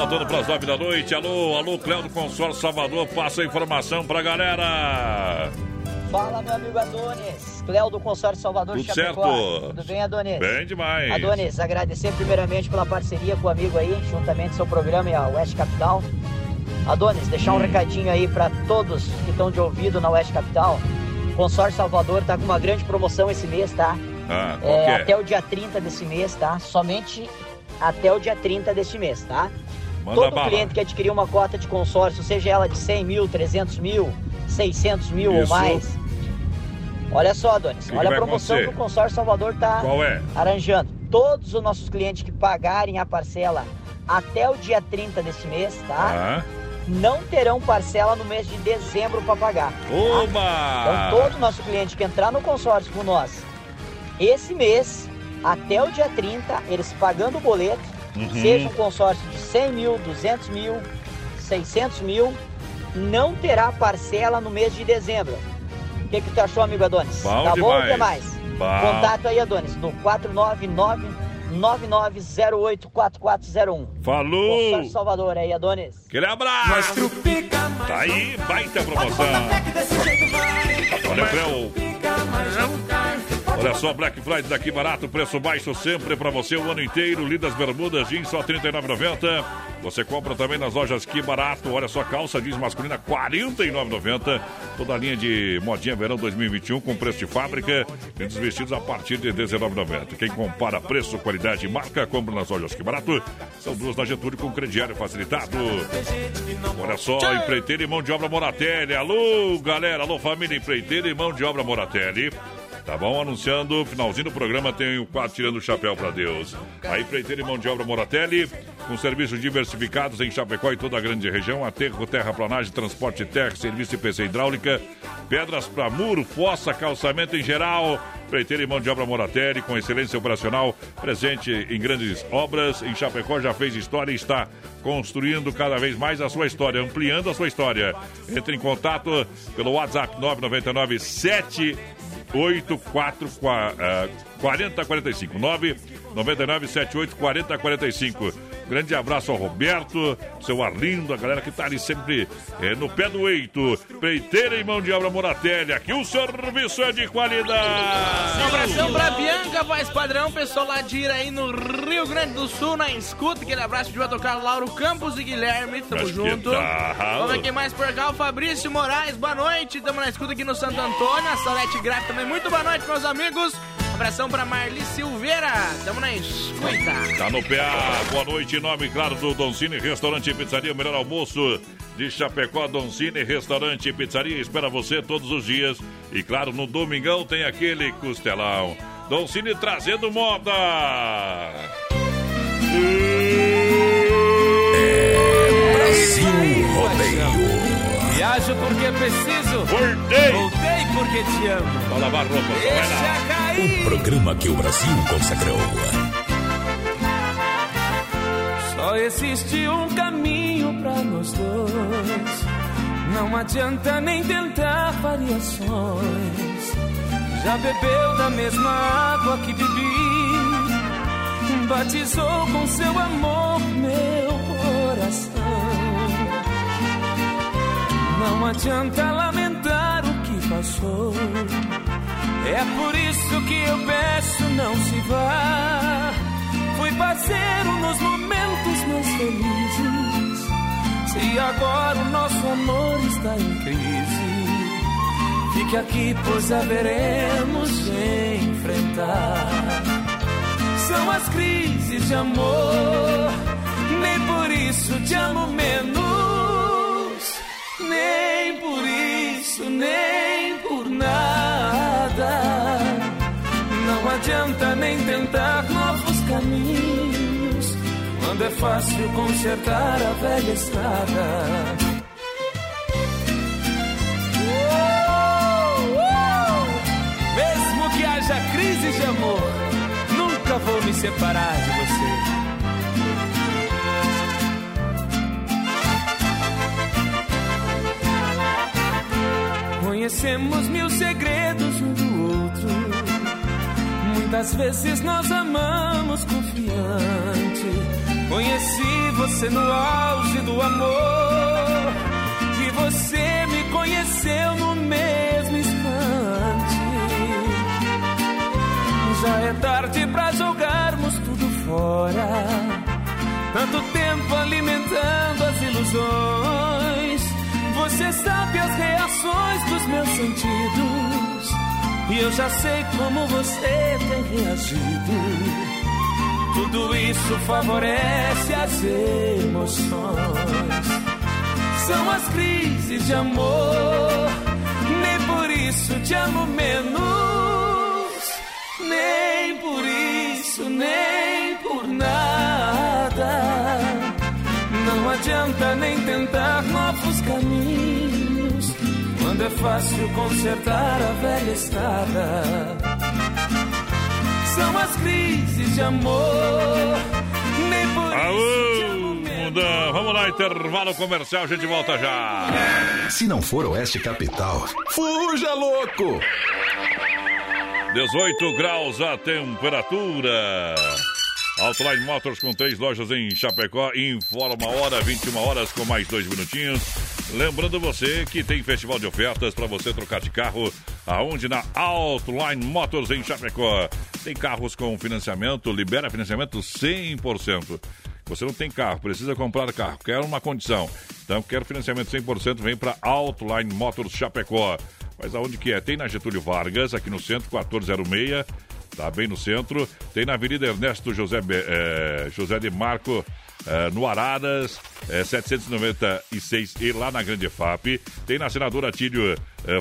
faltando para as nove da noite. Alô, alô, Cléo do Consórcio Salvador, passa a informação pra galera. Fala, meu amigo Adonis. Cléo do Consórcio Salvador Tudo Chapecó. certo. Tudo bem, Adonis? Bem demais. Adonis, agradecer primeiramente pela parceria com o amigo aí, juntamente seu programa e a Oeste Capital. Adonis, deixar um Hum. recadinho aí para todos que estão de ouvido na Oeste Capital. O Consórcio Salvador tá com uma grande promoção esse mês, tá? Ah, É, é? até o dia 30 desse mês, tá? Somente até o dia 30 deste mês, tá? Manda Todo bala. cliente que adquirir uma cota de consórcio, seja ela de 100 mil, 300 mil, 600 mil ou Isso. mais. Olha só, Que que olha a promoção acontecer? que o Consórcio Salvador tá Qual é? arranjando. Todos os nossos clientes que pagarem a parcela até o dia 30 deste mês, tá? Ah. Não terão parcela no mês de dezembro para pagar. tá? Oba! Então todo nosso cliente que entrar no consórcio com nós, esse mês, até o dia 30, eles pagando o boleto, Uhum. seja um consórcio de 100 mil, 200 mil, 600 mil, não terá parcela no mês de dezembro. O que, que tu achou, amigo Adonis? Bom tá bom ou demais. mais? Bom. Contato aí, Adonis, no 499 99084401. Falou! Consórcio Salvador aí, Adonis. Aquele abraço! Tá aí, baita promoção. Olha, Cleo. Olha só, Black Friday daqui barato, preço baixo sempre pra você o ano inteiro. Lidas Bermudas Jeans só R$ 39,90. Você compra também nas lojas Que Barato. Olha só, calça jeans masculina R$ 49,90. Toda a linha de modinha verão 2021 com preço de fábrica. Dos vestidos a partir de R$ 19,90. Quem compara preço, qualidade e marca, compra nas lojas Que Barato. São duas na Getúlio com crediário facilitado. Olha só, empreiteira e mão de obra Moratelli. Alô, galera, alô, família empreiteira e mão de obra Moratelli. Tá bom? Anunciando, finalzinho do programa, tem o quadro Tirando o Chapéu pra Deus. A empreiteira e mão de obra Moratelli, com serviços diversificados em Chapecó e toda a grande região, aterro, terraplanagem, transporte terra, serviço de PC hidráulica, pedras para muro, fossa, calçamento em geral. Empreiteira e mão de obra Moratelli, com excelência operacional, presente em grandes obras. Em Chapecó já fez história e está construindo cada vez mais a sua história, ampliando a sua história. Entre em contato pelo WhatsApp 999 7 84 40 45 9 99 78 40 45 Grande abraço ao Roberto, seu Arlindo, a galera que tá ali sempre eh, no pé do eito. Preiteira e mão de obra Moratelli. Aqui o serviço é de qualidade. Um abração pra Bianca, voz padrão, pessoal lá de Iraí no Rio Grande do Sul, na escuta. Aquele abraço de vai tocar Lauro Campos e Guilherme, tamo que junto. Vamos ver quem mais por cá, o Fabrício Moraes, boa noite. Tamo na escuta aqui no Santo Antônio, a Salete Gráfica também, muito boa noite, meus amigos. Abração pra Marli Silveira, tamo na escuta. Tá no PA, boa noite, em nome, claro, do Doncini Restaurante e Pizzaria, o melhor almoço de Chapecó, Doncini Restaurante e Pizzaria, espera você todos os dias. E claro, no domingão tem aquele costelão. Doncini trazendo moda. Brasil Rodeio. Viajo porque preciso. Voltei. Voltei porque te amo. Vai lavar roupa, Deixa lá. O cair. programa que o Brasil consagrou. Só existe um caminho pra nós dois. Não adianta nem tentar variações. Já bebeu da mesma água que bebi. Batizou com seu amor meu coração. Não adianta lamentar o que passou. É por isso que eu peço, não se vá. Fui parceiro nos momentos mais felizes. Se agora o nosso amor está em crise, fique aqui, pois haveremos de enfrentar. São as crises de amor, nem tentar novos caminhos, quando é fácil consertar a velha estrada. Mesmo que haja crise de amor, nunca vou me separar de você. Conhecemos mil segredos. Quantas vezes nós amamos confiante? Conheci você no auge do amor. E você me conheceu no mesmo instante. Já é tarde para jogarmos tudo fora. Tanto tempo alimentando as ilusões. Você sabe as reações dos meus sentidos. E eu já sei como você tem reagido. Tudo isso favorece as emoções. São as crises de amor. Nem por isso te amo menos. Nem por isso, nem por nada. Não adianta nem tentar novos caminhos. Quando é fácil consertar a velha estrada são as crises de amor. Nem por Aô. Vamos lá, intervalo comercial, a gente volta já. Se não for Oeste Capital, fuja louco! 18 graus a temperatura. Outline Motors com três lojas em Chapecó. Informa a hora, 21 horas com mais dois minutinhos. Lembrando você que tem festival de ofertas para você trocar de carro. Aonde? Na Outline Motors em Chapecó. Tem carros com financiamento, libera financiamento 100%. Você não tem carro, precisa comprar carro, quer uma condição. Então, quer financiamento 100%, vem para Outline Motors Chapecó. Mas aonde que é? Tem na Getúlio Vargas, aqui no centro, 1406. Tá bem no centro. Tem na Avenida Ernesto José, eh, José de Marco, eh, no Araras, eh, 796 e lá na Grande FAP. Tem na Senadora Tílio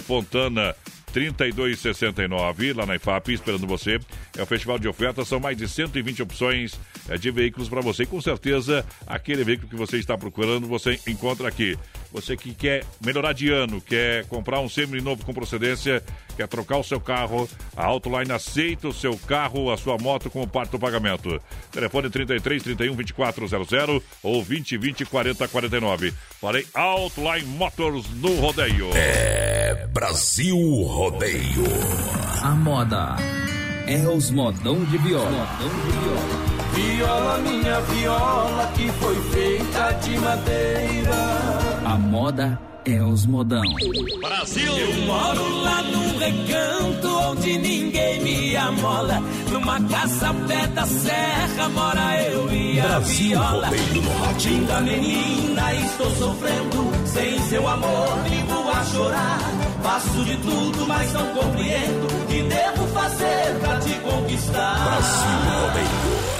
Fontana 3269, lá na IFAP, esperando você. É o festival de ofertas, são mais de 120 opções é, de veículos para você. E com certeza, aquele veículo que você está procurando, você encontra aqui. Você que quer melhorar de ano, quer comprar um semi novo com procedência, quer trocar o seu carro, a Autoline aceita o seu carro, a sua moto como parte do pagamento. Telefone 33 31 2400 ou 20 20 40 49. Falei Autoline Motors no rodeio. É Brasil Rodeio. A moda é os modão de viola. Modão de viola. Viola, minha viola, que foi feita de madeira. A moda é os modão. Brasil! Eu moro lá num recanto onde ninguém me amola. Numa casa ao pé da serra mora eu e a Brasil viola. rádio. Linda menina, estou sofrendo. Sem seu amor, vivo a chorar. Faço de tudo, mas não compreendo. O que devo fazer pra te conquistar? Brasil rodeio.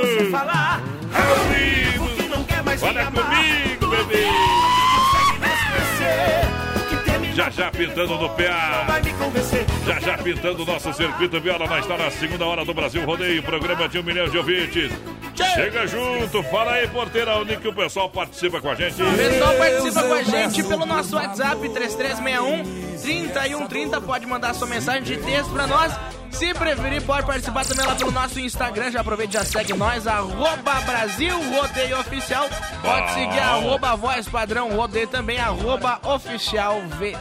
Você falar ao vivo. porque não quer mais Olha me amar. comigo, bebê. Já já pintando no PA. vai me convencer. Já já pintando o nosso circuito viola, nós está na segunda hora do Brasil Rodeio, programa de um milhão de ouvintes. Chega junto, fala aí, porteira, onde que o pessoal participa com a gente. O pessoal participa com a gente pelo nosso WhatsApp 3361 3130. Pode mandar sua mensagem de texto pra nós. Se preferir, pode participar também lá pelo nosso Instagram. Já aproveita e já segue nós, arroba Brasil Rodeio Oficial. Pode seguir arroba Voz Padrão Rodeio também, arroba Oficial V.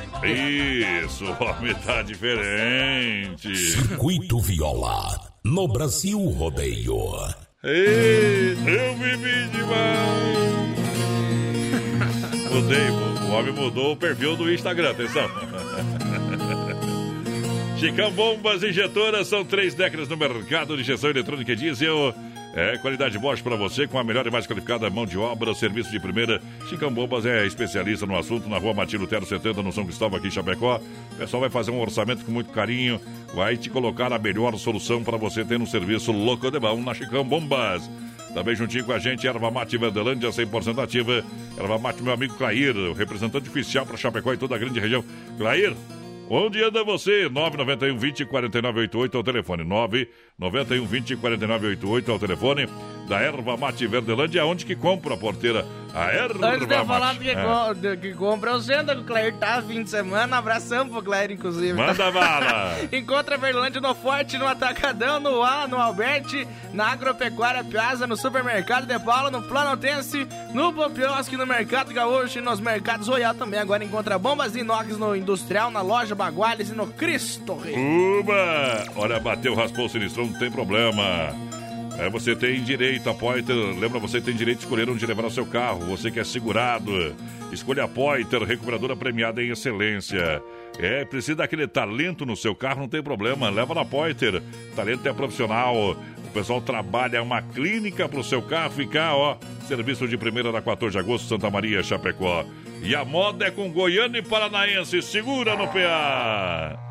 Isso, o homem tá diferente. Circuito Viola no Brasil Rodeio. Ei, eu vivi demais. Mudei, o homem mudou o perfil do Instagram, atenção. Chicão Bombas Injetoras são três décadas no mercado de injeção eletrônica e diesel. É qualidade Bosch para você com a melhor e mais qualificada mão de obra, serviço de primeira. Chicão Bombas é especialista no assunto na rua Matilho Tero 70, no São Cristóvão, aqui em Chapecó. O pessoal vai fazer um orçamento com muito carinho, vai te colocar a melhor solução para você ter um serviço louco de bom na Chicão Bombas. Também juntinho com a gente, Erva Mate Verdelândia, 100% ativa. Erva Mate, meu amigo Clair, o representante oficial para Chapecó e toda a grande região. Clair, Onde anda você? 991 20 4988 ao telefone. 991 20 4988 ao telefone da Erva Mate Verdelândia, onde que compra a porteira A erva Antes de eu falar do que. É. do que compra, eu sento que o Clair tá fim de semana. Abração pro Clair, inclusive. Manda bala. Encontra a Verlândia no Forte, no Atacadão, no A, no Alberti, na Agropecuária Piazza, no Supermercado de Paula, no Planaltense, no Popiosque, no Mercado Gaúcho e nos mercados Royal também. Agora encontra bombas inox no Industrial, na loja Baguales e no Cristo Rei. Uba! Olha, bateu, raspou o sinistrão, não tem problema. É, você tem direito, a Poiter, lembra, você tem direito de escolher onde levar o seu carro. Você que é segurado, escolha a Poiter, recuperadora premiada em excelência. É, precisa daquele talento no seu carro, não tem problema, leva na Poiter. Talento é profissional. O pessoal trabalha uma clínica para o seu carro ficar, ó. Serviço de primeira da 14 de agosto, Santa Maria, Chapecó. E a moda é com Goiânia e Paranaense. Segura no PA.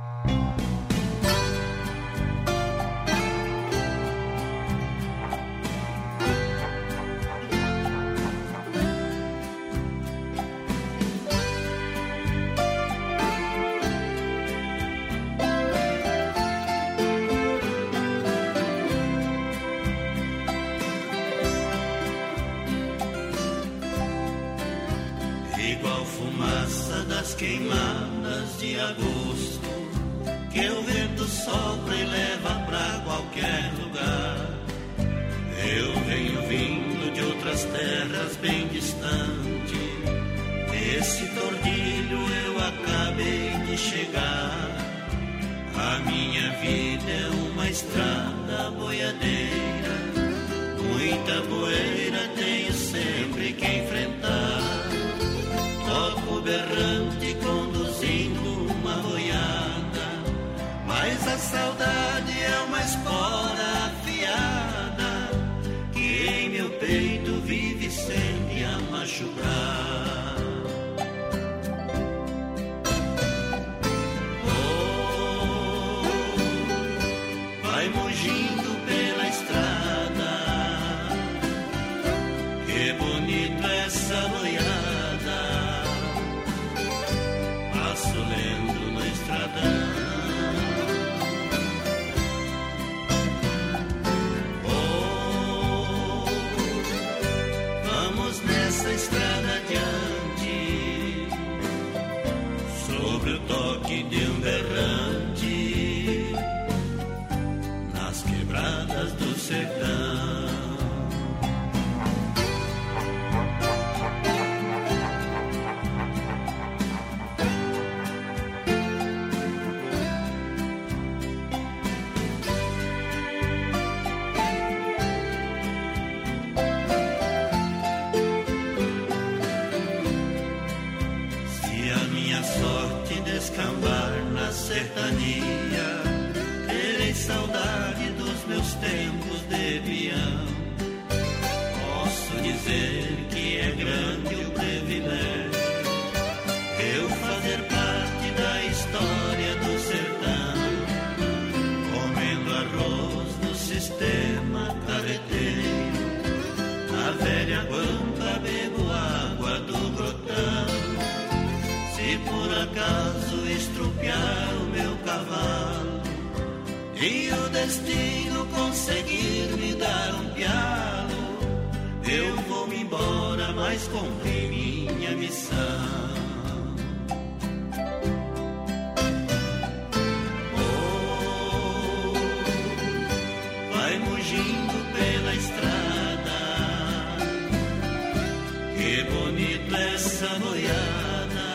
Boiada,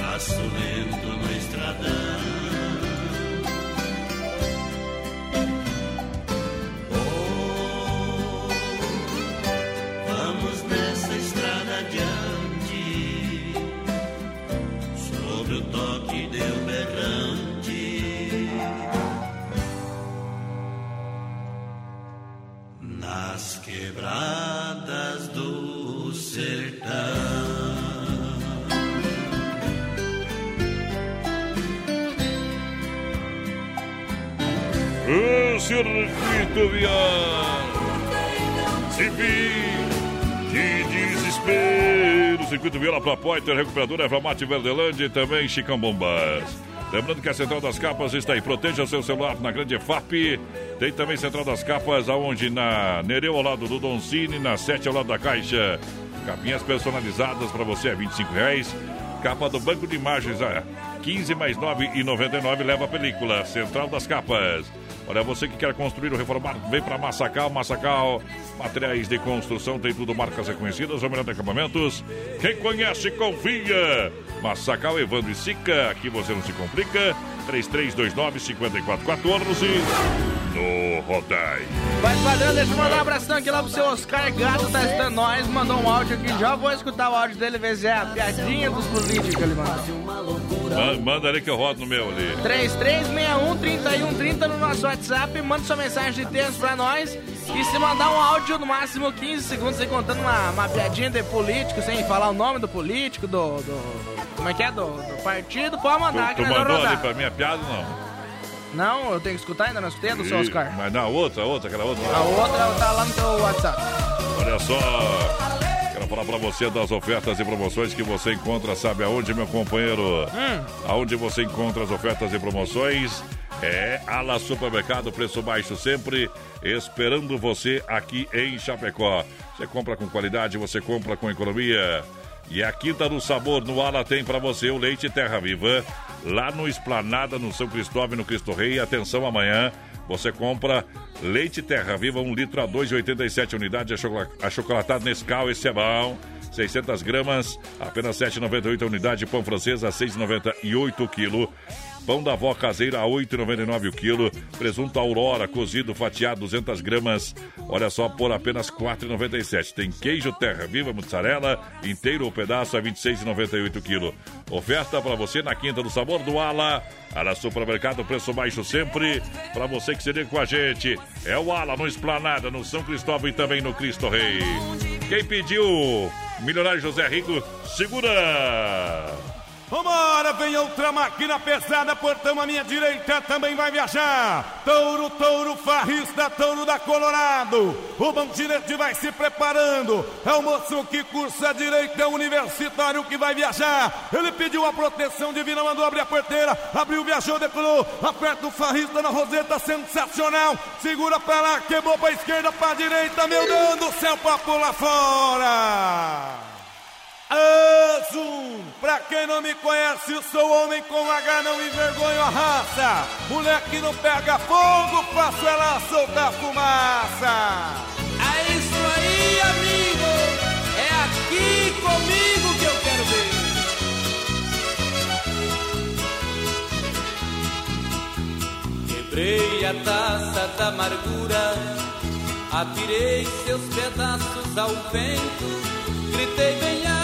passo lento no estradão. Viola para Poiter, Recuperadora, Evamate Verdelândia e também Chicão Bombas. Lembrando que a Central das Capas está aí. Proteja seu celular na grande FAP. Tem também Central das Capas, aonde na Nereu ao lado do Doncini, na 7 ao lado da Caixa. Capinhas personalizadas para você a 25 reais. Capa do banco de imagens a 15 mais 9,99 leva a película. Central das Capas. Olha, você que quer construir ou reformar, vem para Massacal. Massacal, materiais de construção, tem tudo, marcas reconhecidas, o melhor de acabamentos. Quem conhece, confia. Massacal, Evandro e Sica, aqui você não se complica. 3329-5414 no Rodai. Vai padrão, deixa eu mandar um abração aqui lá pro seu Oscar Gato, tá estando nós, mandou um áudio aqui, já vou escutar o áudio dele, ver se é a piadinha dos políticos que ele mandou. Manda, manda ali que eu rodo no meu ali. 3361-3130 no nosso WhatsApp, manda sua mensagem de texto pra nós e se mandar um áudio no máximo 15 segundos, aí contando uma, uma piadinha de político, sem falar o nome do político, do... do como é que é? Do, do partido, pode mandar Tu, que tu mandou ali pra mim a piada não? Não, eu tenho que escutar ainda, não escutei a do seu Oscar. Mas na outra, outra, aquela outra. A outra tá lá no teu WhatsApp. Olha só, quero falar pra você das ofertas e promoções que você encontra, sabe aonde, meu companheiro? Hum. Aonde você encontra as ofertas e promoções? É Ala Supermercado, preço baixo sempre, esperando você aqui em Chapecó. Você compra com qualidade, você compra com economia. E a Quinta do Sabor no Ala tem para você o leite Terra Viva. Lá no Esplanada, no São Cristóvão no Cristo Rei. Atenção, amanhã você compra leite Terra Viva, 1 litro a 2,87 unidade, achocola- achocolatado Nescau, esse é bom. 600 gramas, apenas 7,98 a unidade. Pão francês a 6,98 o quilo. Pão da avó caseira a 8,99 o quilo. Presunto Aurora cozido fatiado 200 gramas. Olha só, por apenas 4,97. Tem queijo terra viva mussarela inteiro ou pedaço a 26,98 o quilo. Oferta para você na Quinta do Sabor do Ala. Ala Supermercado, preço baixo sempre. Para você que se liga com a gente. É o Ala no Esplanada, no São Cristóvão e também no Cristo Rei. Quem pediu? Milionário José Rico, segura! Vambora, vem outra máquina pesada, portão à minha direita também vai viajar. Touro, touro, farrista, touro da Colorado. O bandirete vai se preparando. É o moço que cursa a direita, é o universitário que vai viajar. Ele pediu a proteção divina, mandou abrir a porteira. Abriu, viajou, decolou. Aperta o farrista na roseta, sensacional. Segura pra lá, quebrou pra esquerda, pra direita. Meu Deus do céu, pra pular fora. Azul, pra quem não me conhece, eu sou homem com H, não envergonho a raça. Moleque não pega fogo, faço ela soltar fumaça. É isso aí, amigo. É aqui comigo que eu quero ver. Quebrei a taça da amargura, atirei seus pedaços ao vento. Gritei bem alto,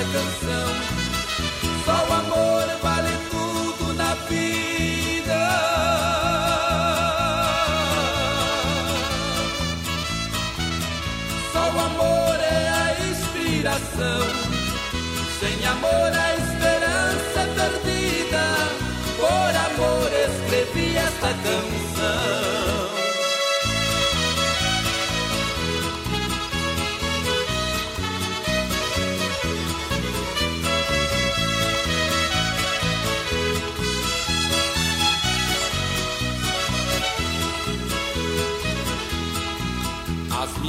Canção. Só o amor vale tudo na vida. Só o amor é a inspiração. Sem amor a esperança é perdida. Por amor escrevi esta canção.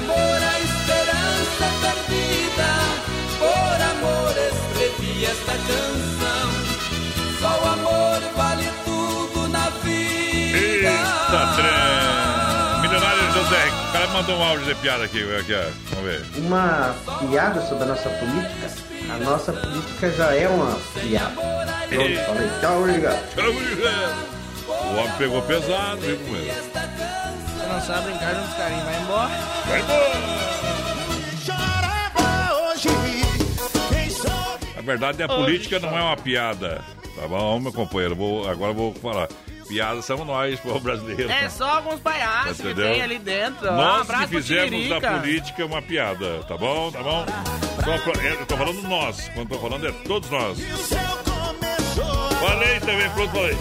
Amor a esperança perdida. Por amor escrevi esta canção. Só o amor vale tudo na vida. Eita, trem. Milionário José, o cara mandou um áudio de piada aqui, aqui ó. vamos ver. Uma piada sobre a nossa política. A nossa política já é uma piada. Pronto, falei. Tchau, obrigado. Tchau, obrigado. O homem pegou pesado, viu com ele. Sabe brincar junto com os carinhos, vai embora. Vai embora. Na verdade, a política não é uma piada. Tá bom, meu companheiro? Vou, agora eu vou falar. Piada somos nós, povo brasileiro. É só alguns palhaços que tem ali dentro. ó. um Nós abraço que fizemos da política uma piada, tá bom? Tá bom? Só pra- eu tô falando nós. Quando tô falando é todos nós. Falei também, pronto, falei.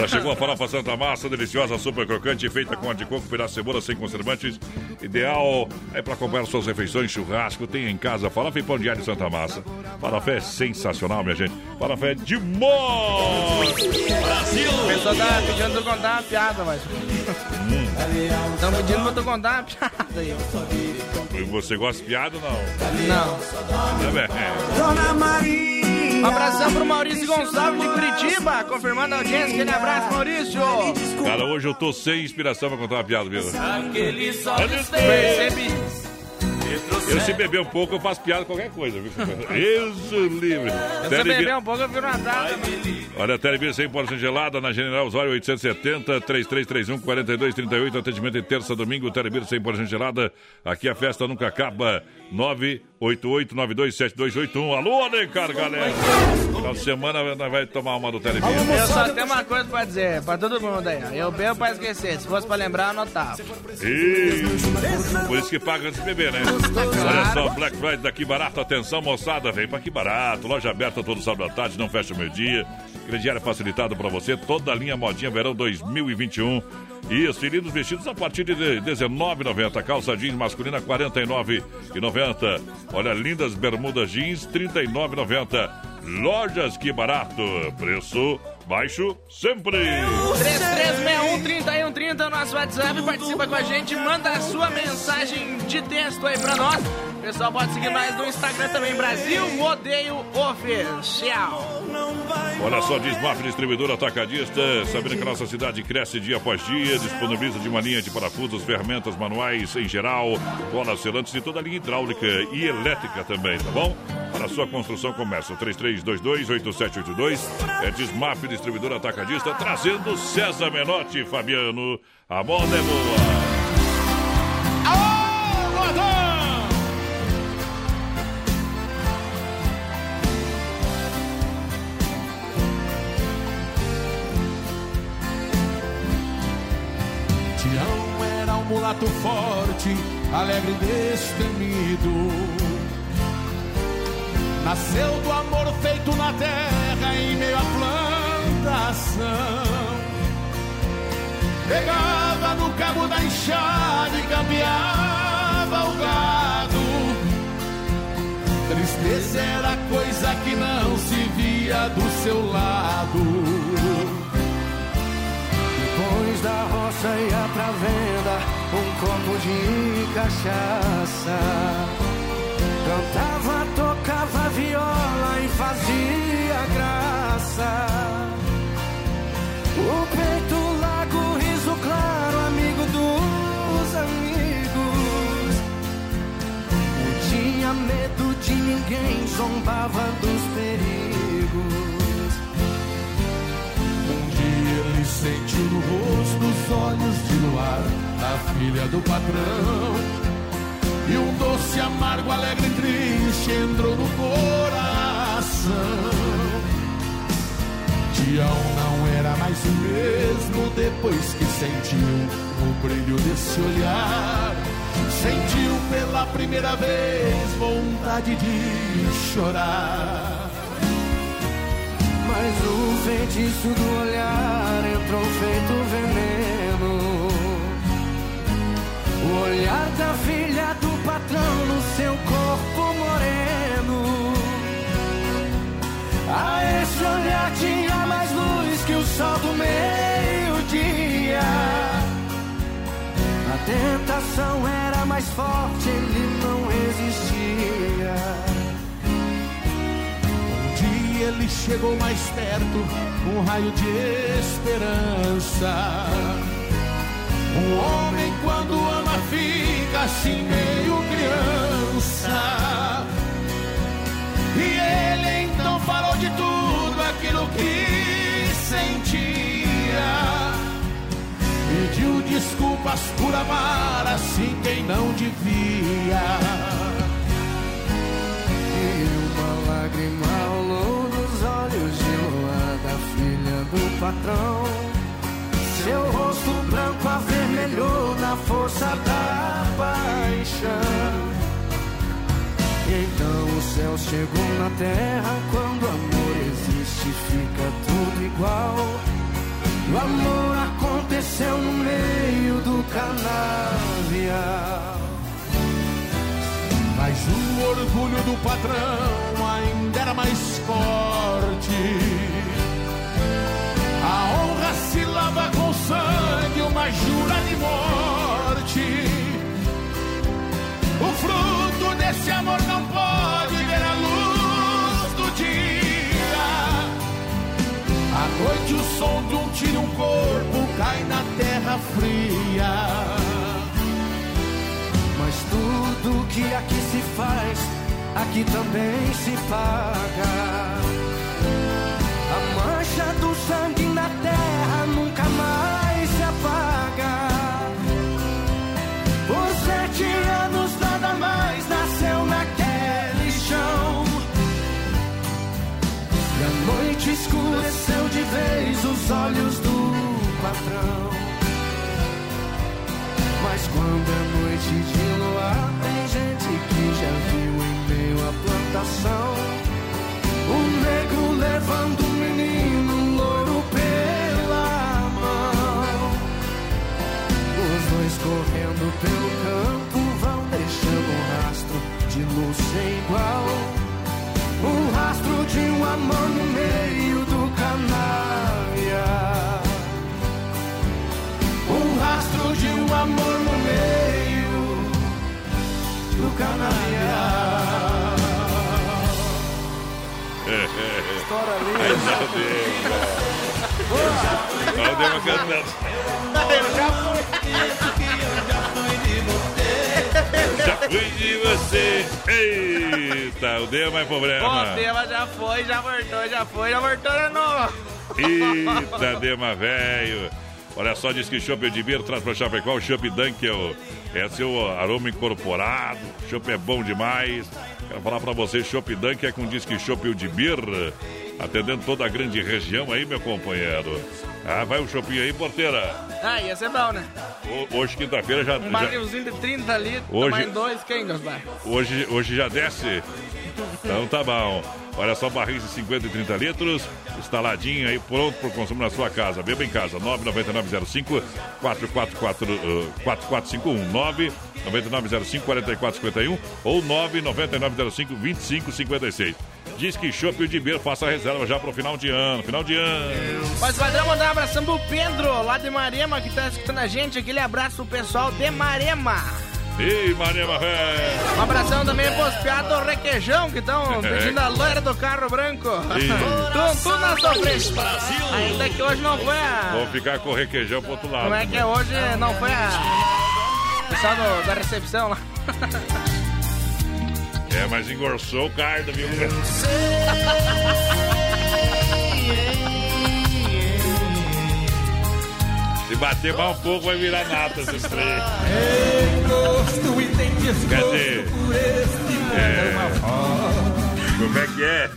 Já chegou a farofa Santa Massa, deliciosa, super crocante, feita com a de coco, pedaço de cebola, sem conservantes. Ideal é para acompanhar suas refeições, churrasco, tem em casa farofa e pão de alho Santa Massa. Farofa é sensacional, minha gente. Farofa é demais! O pessoal tá pedindo pra contar uma piada, mas. Estão pedindo pra tu contar uma piada aí. E Você gosta de piada ou não? Não. Tá bem. Dona Maria. Um abração pro Maurício Gonçalves de Curitiba, confirmando a audiência. Aquele abraço, Maurício. Cara, hoje eu tô sem inspiração pra contar uma piada, olhos Percebi. Eu se beber um pouco, eu faço piada qualquer coisa, viu? Eu sou livre. Se Televi- beber um pouco, eu viro uma data. Olha, Televisa 100% gelada na General Osório 870 3331 4238. Atendimento em terça, domingo. Televisa 100% gelada. Aqui a festa nunca acaba. 988927281. Alô, Alencar, galera. Final de semana nós vai tomar uma do Televisa. Eu só tenho uma coisa pra dizer pra todo mundo aí. Eu bebo pra esquecer. Se fosse pra lembrar, anotava. Isso. Por isso que paga antes de beber, né? Olha só, Black Friday daqui barato. Atenção, moçada, vem pra aqui barato. Loja aberta todo sábado à tarde, não fecha o meio-dia. Crediário facilitado pra você. Toda a linha modinha verão 2021. Isso, e lindos vestidos a partir de R$19,90. Calça jeans masculina R$ 49,90. Olha, lindas bermudas jeans R$ 39,90. Lojas que barato. Preço baixo sempre. 3361-3130 nosso WhatsApp, participa com a gente, manda a sua mensagem de texto aí pra nós. Pessoal pode seguir nós no Instagram também, Brasil Rodeio Oficial. Olha só, Dismaf Distribuidor Atacadista, sabendo que a nossa cidade cresce dia após dia, disponibiliza de uma linha de parafusos, ferramentas manuais em geral, colas selantes e toda a linha hidráulica e elétrica também, tá bom? Para sua construção começa 3322-8782, é Dismaf Distribuidor Atacadista, trazendo César Menotti Fabiano. A moda é boa. Mulato forte, alegre e destemido. Nasceu do amor feito na terra em meio à plantação. Pegava no cabo da enxada e campeava o gado. Tristeza era coisa que não se via do seu lado. Depois da roça ia pra venda um copo de cachaça. Cantava, tocava viola e fazia graça. O peito largo, riso claro, amigo dos amigos. Não tinha medo de ninguém, zombava dos perigos. Um dia ele sentiu no rosto os olhos de luar filha do patrão. doce, amargo, alegre e triste entrou no coração. Tião não era mais o mesmo depois que sentiu o brilho desse olhar. Sentiu pela primeira vez vontade de chorar. Mas o feitiço do olhar entrou feito veneno. O olhar da filha do patrão no seu corpo moreno. A esse olhar tinha mais luz que o sol do meio-dia. A tentação era mais forte, ele não resistia. Um dia ele chegou mais perto, um raio de esperança. Um homem quando ama fica assim meio criança. E ele então falou de tudo aquilo que sentia. Pediu desculpas por amar assim quem não devia. E uma lágrima rolou nos olhos de Lua da filha do patrão. Seu rosto branco avermelhou na força da paixão. Então o céu chegou na terra. Quando amor existe, fica tudo igual. O amor aconteceu no meio do canavial. Mas o orgulho do patrão ainda era mais forte. A honra se lava com uma jura de morte. O fruto desse amor não pode ver a luz do dia. À noite o som de um tiro, um corpo cai na terra fria. Mas tudo que aqui se faz, aqui também se paga. A mancha do sangue na terra nunca olhos do patrão. Mas quando é noite de luar, tem gente que já viu em meio à plantação um negro levando um menino louro pela mão. Os dois correndo pelo campo vão deixando um rastro de luz sem igual. Um rastro de um amor no meio do canavial. Rastro de um amor no meio do canavial. História linda. Olha o Dema cantando. Eu já fui que eu já fui de você. Já fui de você. Eita, o Dema é problema. O tema já foi, já voltou, já foi, já voltou de novo. Eita, Dema velho. Olha só, diz que Chopp Edmir traz pra Chapecó o Chopp Dunkel. É seu aroma incorporado. Chopp é bom demais. Quero falar pra você, Chopp Dunkel é com disque Chopp Edmir. Atendendo toda a grande região aí, meu companheiro. Ah, vai o shopping aí, porteira. Ah, ia ser bom, né? Ho- Hoje, quinta-feira, já, Um já, barrilzinho de 30 litros, Hoje- 2, quem vai? hoje, hoje já desce. Então tá bom. Olha só, barris de 50 e 30 litros, instaladinho aí, pronto para o consumo na sua casa. Beba em casa, 99905 444, uh, 4451 99905 4451 ou 99905 2556. Diz que Chopp de Beer faça a reserva já para o final de ano. Final de ano. Mas vai dar um abração pro Pedro, lá de Marema, que tá escutando a gente. Aquele abraço pro pessoal de Marema. Ei, Marema, velho. Um abração também pros piados do requeijão, que estão pedindo a loira do carro branco. tudo na sofrência. Ainda que hoje não foi a... Vou ficar com o requeijão pro outro lado. Como é que é também. hoje? Não foi a... Pessoal do- da recepção lá. É, mas engorçou o cardo, viu? bater mais um pouco, vai virar nata esse trem. E desgosto Quer dizer, por este é, como é que é?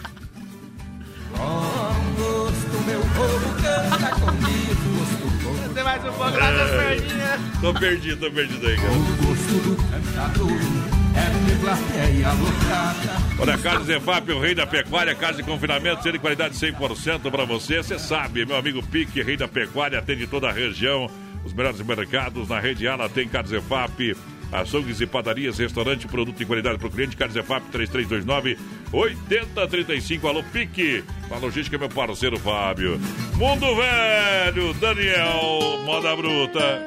Com gosto meu povo canta com desgosto Tem mais um pouco lá das perninhas. Tô perdido, tô perdido aí, cara. Olha, Carlos Efap, o rei da pecuária, casa de confinamento, sendo de qualidade 100% para você. Você sabe, meu amigo Pique, rei da pecuária, atende toda a região. Os melhores mercados na rede Ala tem Carlos Efap, açougues e padarias, restaurante, produto de qualidade para o cliente. Carlos Efap 3329 8035. Alô, Pique. A logística, meu parceiro Fábio. Mundo Velho, Daniel, moda bruta.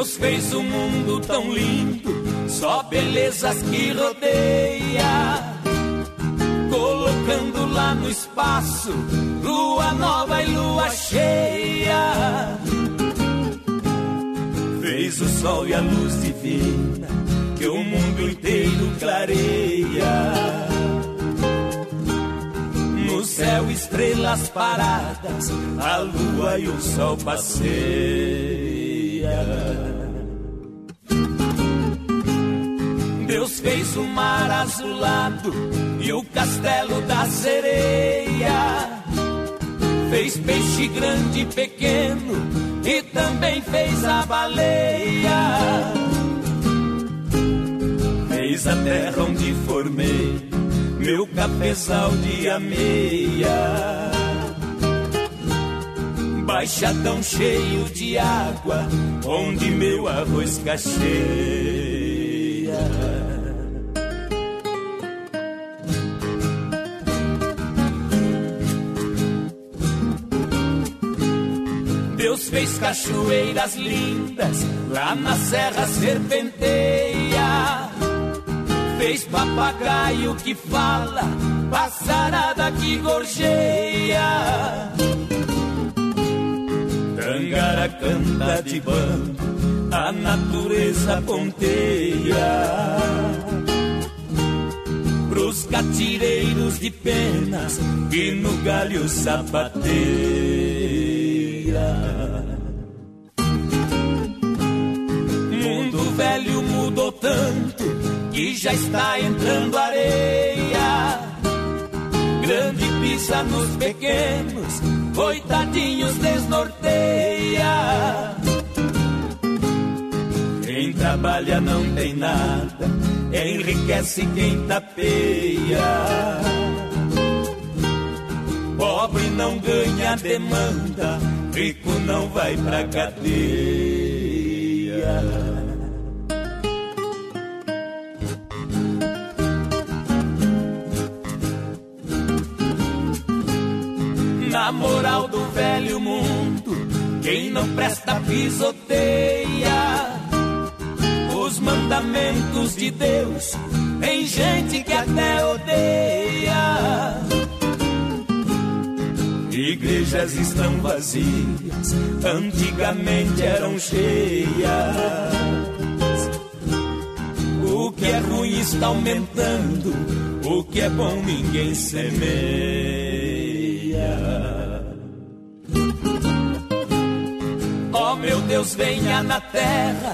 Deus fez o mundo tão lindo, só belezas que rodeia. Colocando lá no espaço, lua nova e lua cheia. Fez o sol e a luz divina, que o mundo inteiro clareia. No céu, estrelas paradas, a lua e o sol passeia. Deus fez o mar azulado e o castelo da sereia. Fez peixe grande e pequeno e também fez a baleia. Fez a terra onde formei meu cafezal de ameia. Baixadão cheio de água, onde meu arroz cacheia. Deus fez cachoeiras lindas, lá na serra serpenteia. Fez papagaio que fala, passarada que gorjeia. Tangara canta de bando, a natureza ponteia. Pros catireiros de penas que no galho sapateia. Velho mudou tanto que já está entrando areia. Grande pisa nos pequenos, coitadinhos desnorteia. Quem trabalha não tem nada, enriquece quem tapeia. Pobre não ganha demanda, rico não vai pra cadeia. Na moral do velho mundo, quem não presta pisoteia. Os mandamentos de Deus, tem gente que até odeia. Igrejas estão vazias, antigamente eram cheias. O que é ruim está aumentando, o que é bom ninguém semeia. Oh meu Deus, venha na terra,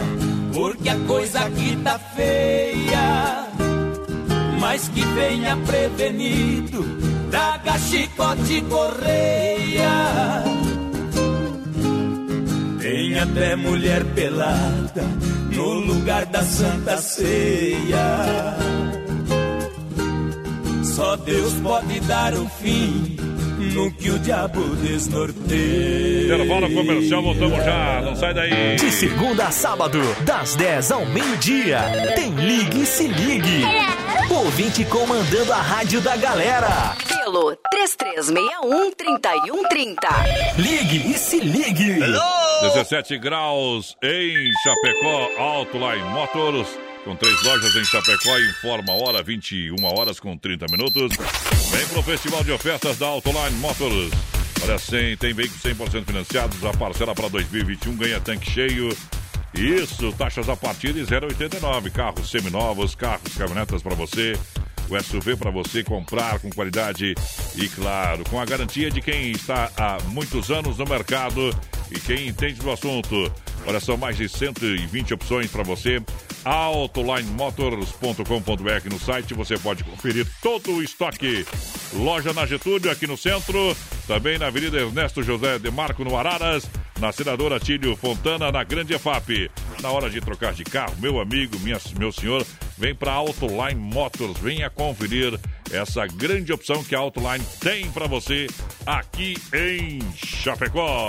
porque a coisa aqui tá feia. Mas que venha prevenido, traga chicote correia. Tem até mulher pelada no lugar da santa ceia. Só Deus pode dar o fim no que o diabo desnorteia. Intervalo comercial, voltamos já. Não sai daí. De segunda a sábado, das 10 ao meio-dia, tem Ligue e Se Ligue. Ouvinte comandando a rádio da galera. Pelo 3361-3130. Ligue e Se Ligue. 17 graus em Chapecó, Autoline Motors. Com três lojas em Chapecó, informa a hora, 21 horas com 30 minutos. Vem pro Festival de Ofertas da Autoline Motors. Olha, 100, tem veículos 100% financiados, a parcela para 2021 ganha tanque cheio. Isso, taxas a partir de 0,89. Carros seminovos, carros, caminhonetas para você. o SUV para você comprar com qualidade e, claro, com a garantia de quem está há muitos anos no mercado e quem entende do assunto. Olha, são mais de 120 opções para você. AutolineMotors.com.br no site você pode conferir todo o estoque. Loja na Getúlio, aqui no centro. Também na Avenida Ernesto José de Marco, no Araras. Na Senadora Tílio Fontana, na Grande EFAP. Na hora de trocar de carro, meu amigo, minha, meu senhor, vem para Autoline Motors. Venha conferir essa grande opção que a Autoline tem para você aqui em Chapecó.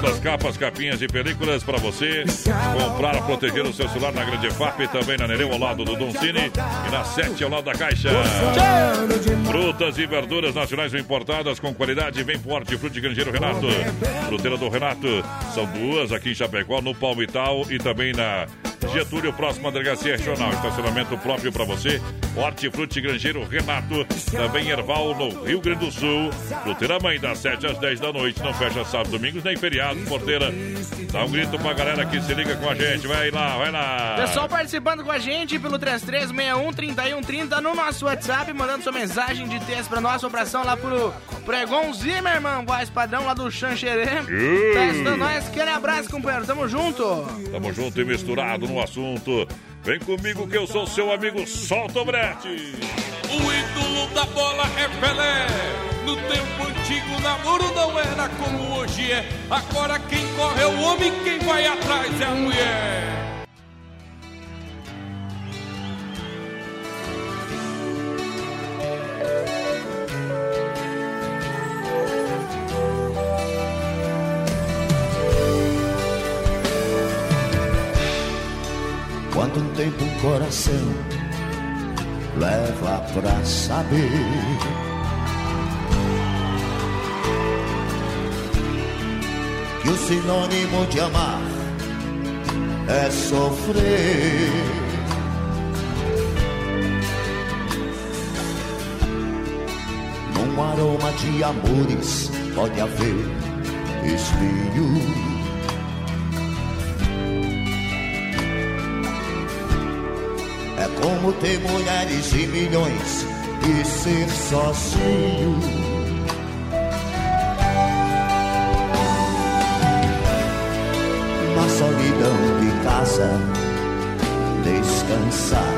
Das capas, capinhas e películas para você comprar, proteger o seu celular na Grande FAP, também na Nereu ao lado do Don Cine e na 7 ao lado da Caixa. Frutas e verduras nacionais importadas com qualidade, vem pro Hortifruti Grangeiro Renato. Fruteira do Renato, são duas aqui em Chapecó, no Palmital e também na Getúlio, próxima à delegacia regional. Estacionamento próprio para você. Hortifruti Grangeiro Renato, também Erval no Rio Grande do Sul. Fruteira Mãe, das 7 às 10 da noite. Não fecha sábado, domingos, nem feriado. Porteira, dá um grito pra galera que se liga com a gente. Vai lá, vai lá. Pessoal participando com a gente pelo 3361-3130 no nosso WhatsApp, mandando sua mensagem de texto pra nossa operação lá pro Pregon Zimmerman, voz padrão lá do Xanxerê. Tá estando nós. Aquele abraço, companheiro. Tamo junto. Tamo junto e misturado no assunto. Vem comigo que eu sou seu amigo Solta o Brete. O ídolo da bola é Pelé. No tempo antigo, o namoro não era como hoje é. Agora quem corre é o homem, quem vai atrás é a mulher. Tempo um coração leva pra saber que o sinônimo de amar é sofrer. Num aroma de amores pode haver espinho. Como ter mulheres e milhões e ser sozinho. Na solidão de casa, descansar.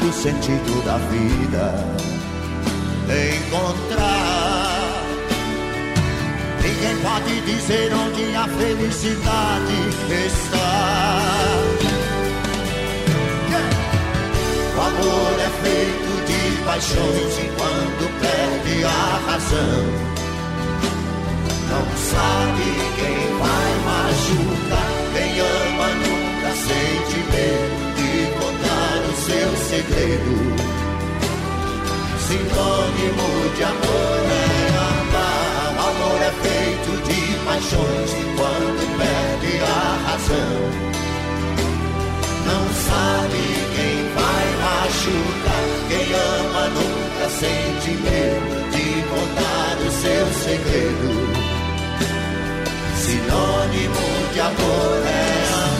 Do sentido da vida, Pode dizer onde a felicidade está. O amor é feito de paixões e quando perde a razão, não sabe quem vai machucar. Quem ama nunca sente medo de contar o seu segredo. Sinônimo de amor é amor é feito de paixões quando perde a razão não sabe quem vai machucar. Quem ama nunca sente medo de contar o seu segredo. Sinônimo de amor é amar.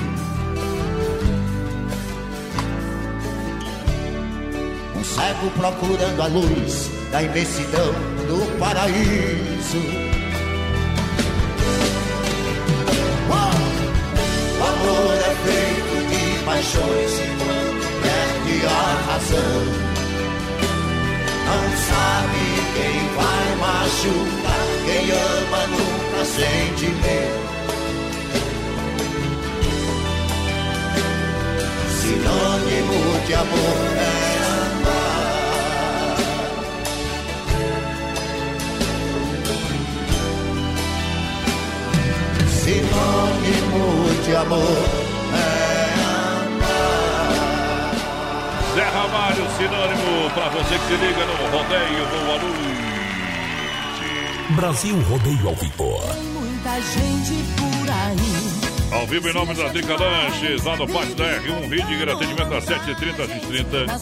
Cego procurando a luz da imensidão do paraíso. O amor é feito de paixões e quando perde a razão. Não sabe quem vai machucar, quem ama nunca sente medo. Sinônimo de amor é Sinônimo de amor é amar. Zé Ramalho, sinônimo pra você que se liga no rodeio. Boa noite. Brasil Rodeio ao Vivo. Muita gente por aí. Ao vivo em nome da Drica Lanches, lá no Pátio da R1, Ridiger, atendimento às 7h30 às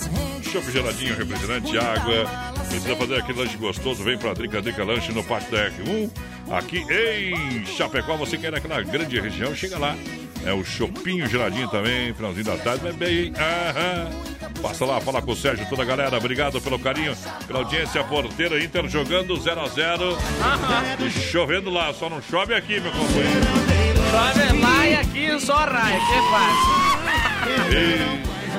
20h30. Chopp geladinho, refrigerante, água. Precisa fazer aquele lanche gostoso, vem pra Drica Drica Lanche no Pátio da R1. Aqui em Chapecó, você quer naquela grande região, chega lá. É o chopinho geladinho também, finalzinho da tarde, vai bem, hein? Aham. Passa lá, fala com o Sérgio, toda a galera. Obrigado pelo carinho, pela audiência. Porteira Inter jogando 0 a 0 E chovendo lá, só não chove aqui, meu companheiro. Chove lá e aqui só raia, que fácil.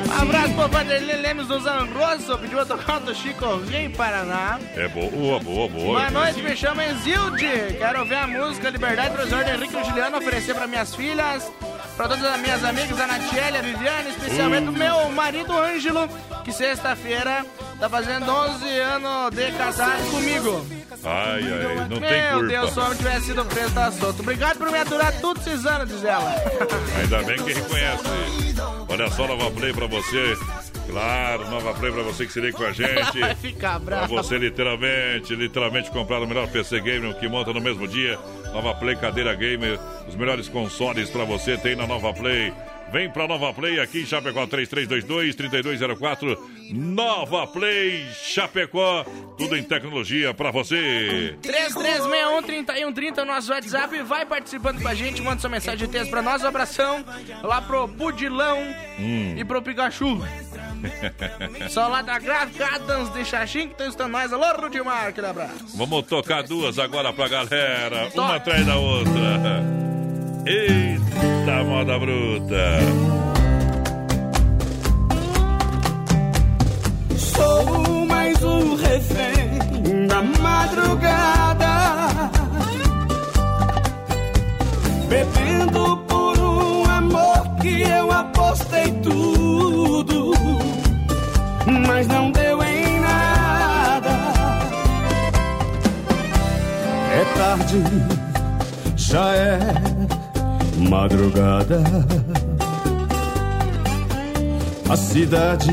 Um abraço pro Vanderlei Lemos do Zanrosso, pediu a tocar do Chico em Paraná. É boa, boa, boa. Boa noite, me chamo Enzilde. Quero ouvir a música Liberdade Tresor de Henrique e Juliano oferecer para minhas filhas, para todas as minhas amigas, a Natiele, a Viviane, especialmente o meu marido Ângelo, que sexta-feira tá fazendo 11 anos de casado comigo. Ai, ai, não tem Meu culpa. Deus, se homem tivesse sido preso, tá solto. Obrigado por me aturar todos esses anos, diz ela. Ainda bem que reconhece. Olha só, Nova Play pra você. Claro, Nova Play pra você que se liga com a gente. vai ficar Pra brava. você literalmente, literalmente comprar o melhor PC Gamer que monta no mesmo dia. Nova Play Cadeira Gamer, os melhores consoles pra você tem na Nova Play. Vem pra Nova Play aqui em Chapecó 3322-3204. Nova Play Chapecó, tudo em tecnologia pra você. 3361-3130, o nosso WhatsApp. Vai participando com a gente, manda sua mensagem de texto pra nós. Um abração lá pro Budilão Hum. e pro Pikachu. Só lá da gráfica Adams de Xaxim que estão estando nós. Alô, Rudimar, aquele abraço. Vamos tocar duas agora pra galera, uma atrás da outra. Eita, moda bruta. Sou mais um refém da madrugada, bebendo por um amor que eu apostei tudo, mas não deu em nada. É tarde, já é madrugada. A cidade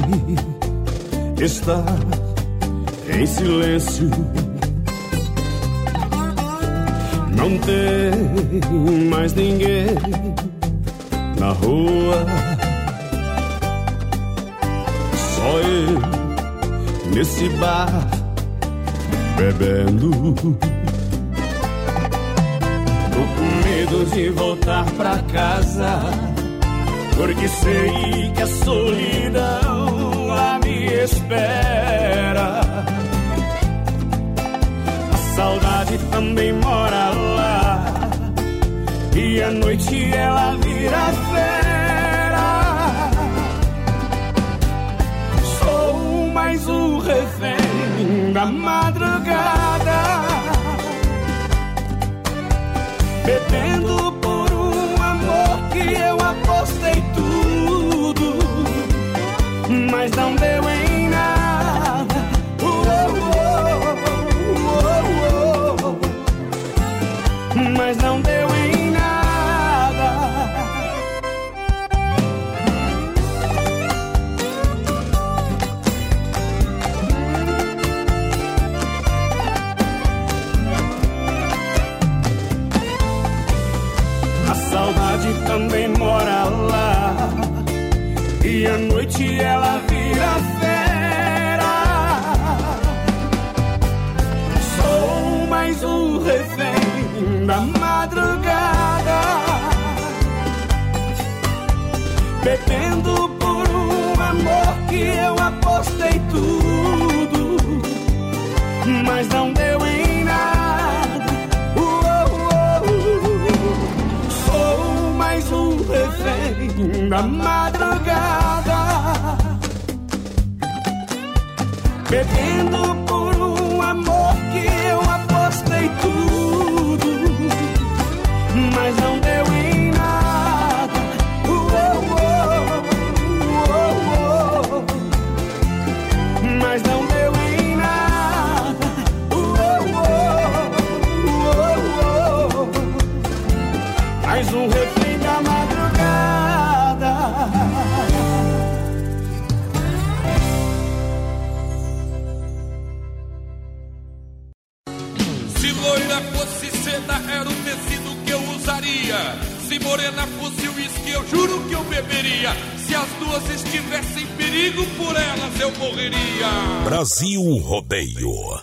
está em silêncio. Não tem mais ninguém na rua. Só eu nesse bar bebendo. Medo de voltar pra casa. Porque sei que a solidão lá me espera. A saudade também mora lá. E à noite ela vira fera. Sou mais um refém da madrugada. Bebendo por um amor que eu apostei tudo, mas não deu em nada. Mas não na madrugada, bebendo beberia. Se as duas estivessem em perigo, por elas eu morreria. Brasil Rodeio.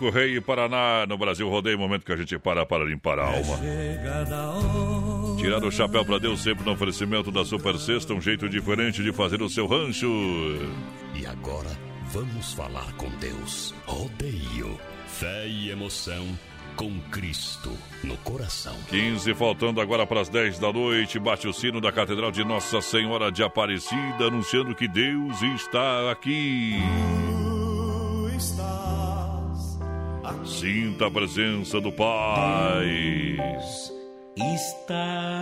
Correio Rei e Paraná. No Brasil Rodeio, é momento que a gente para para limpar a alma. Tirar o chapéu para Deus sempre no oferecimento da Super Sexta, um jeito diferente de fazer o seu rancho. E agora vamos falar com Deus. Rodeio, fé e emoção com Cristo no coração. 15, faltando agora para as 10 da noite, bate o sino da Catedral de Nossa Senhora de Aparecida, anunciando que Deus está aqui. Sinta a presença do Pai. Está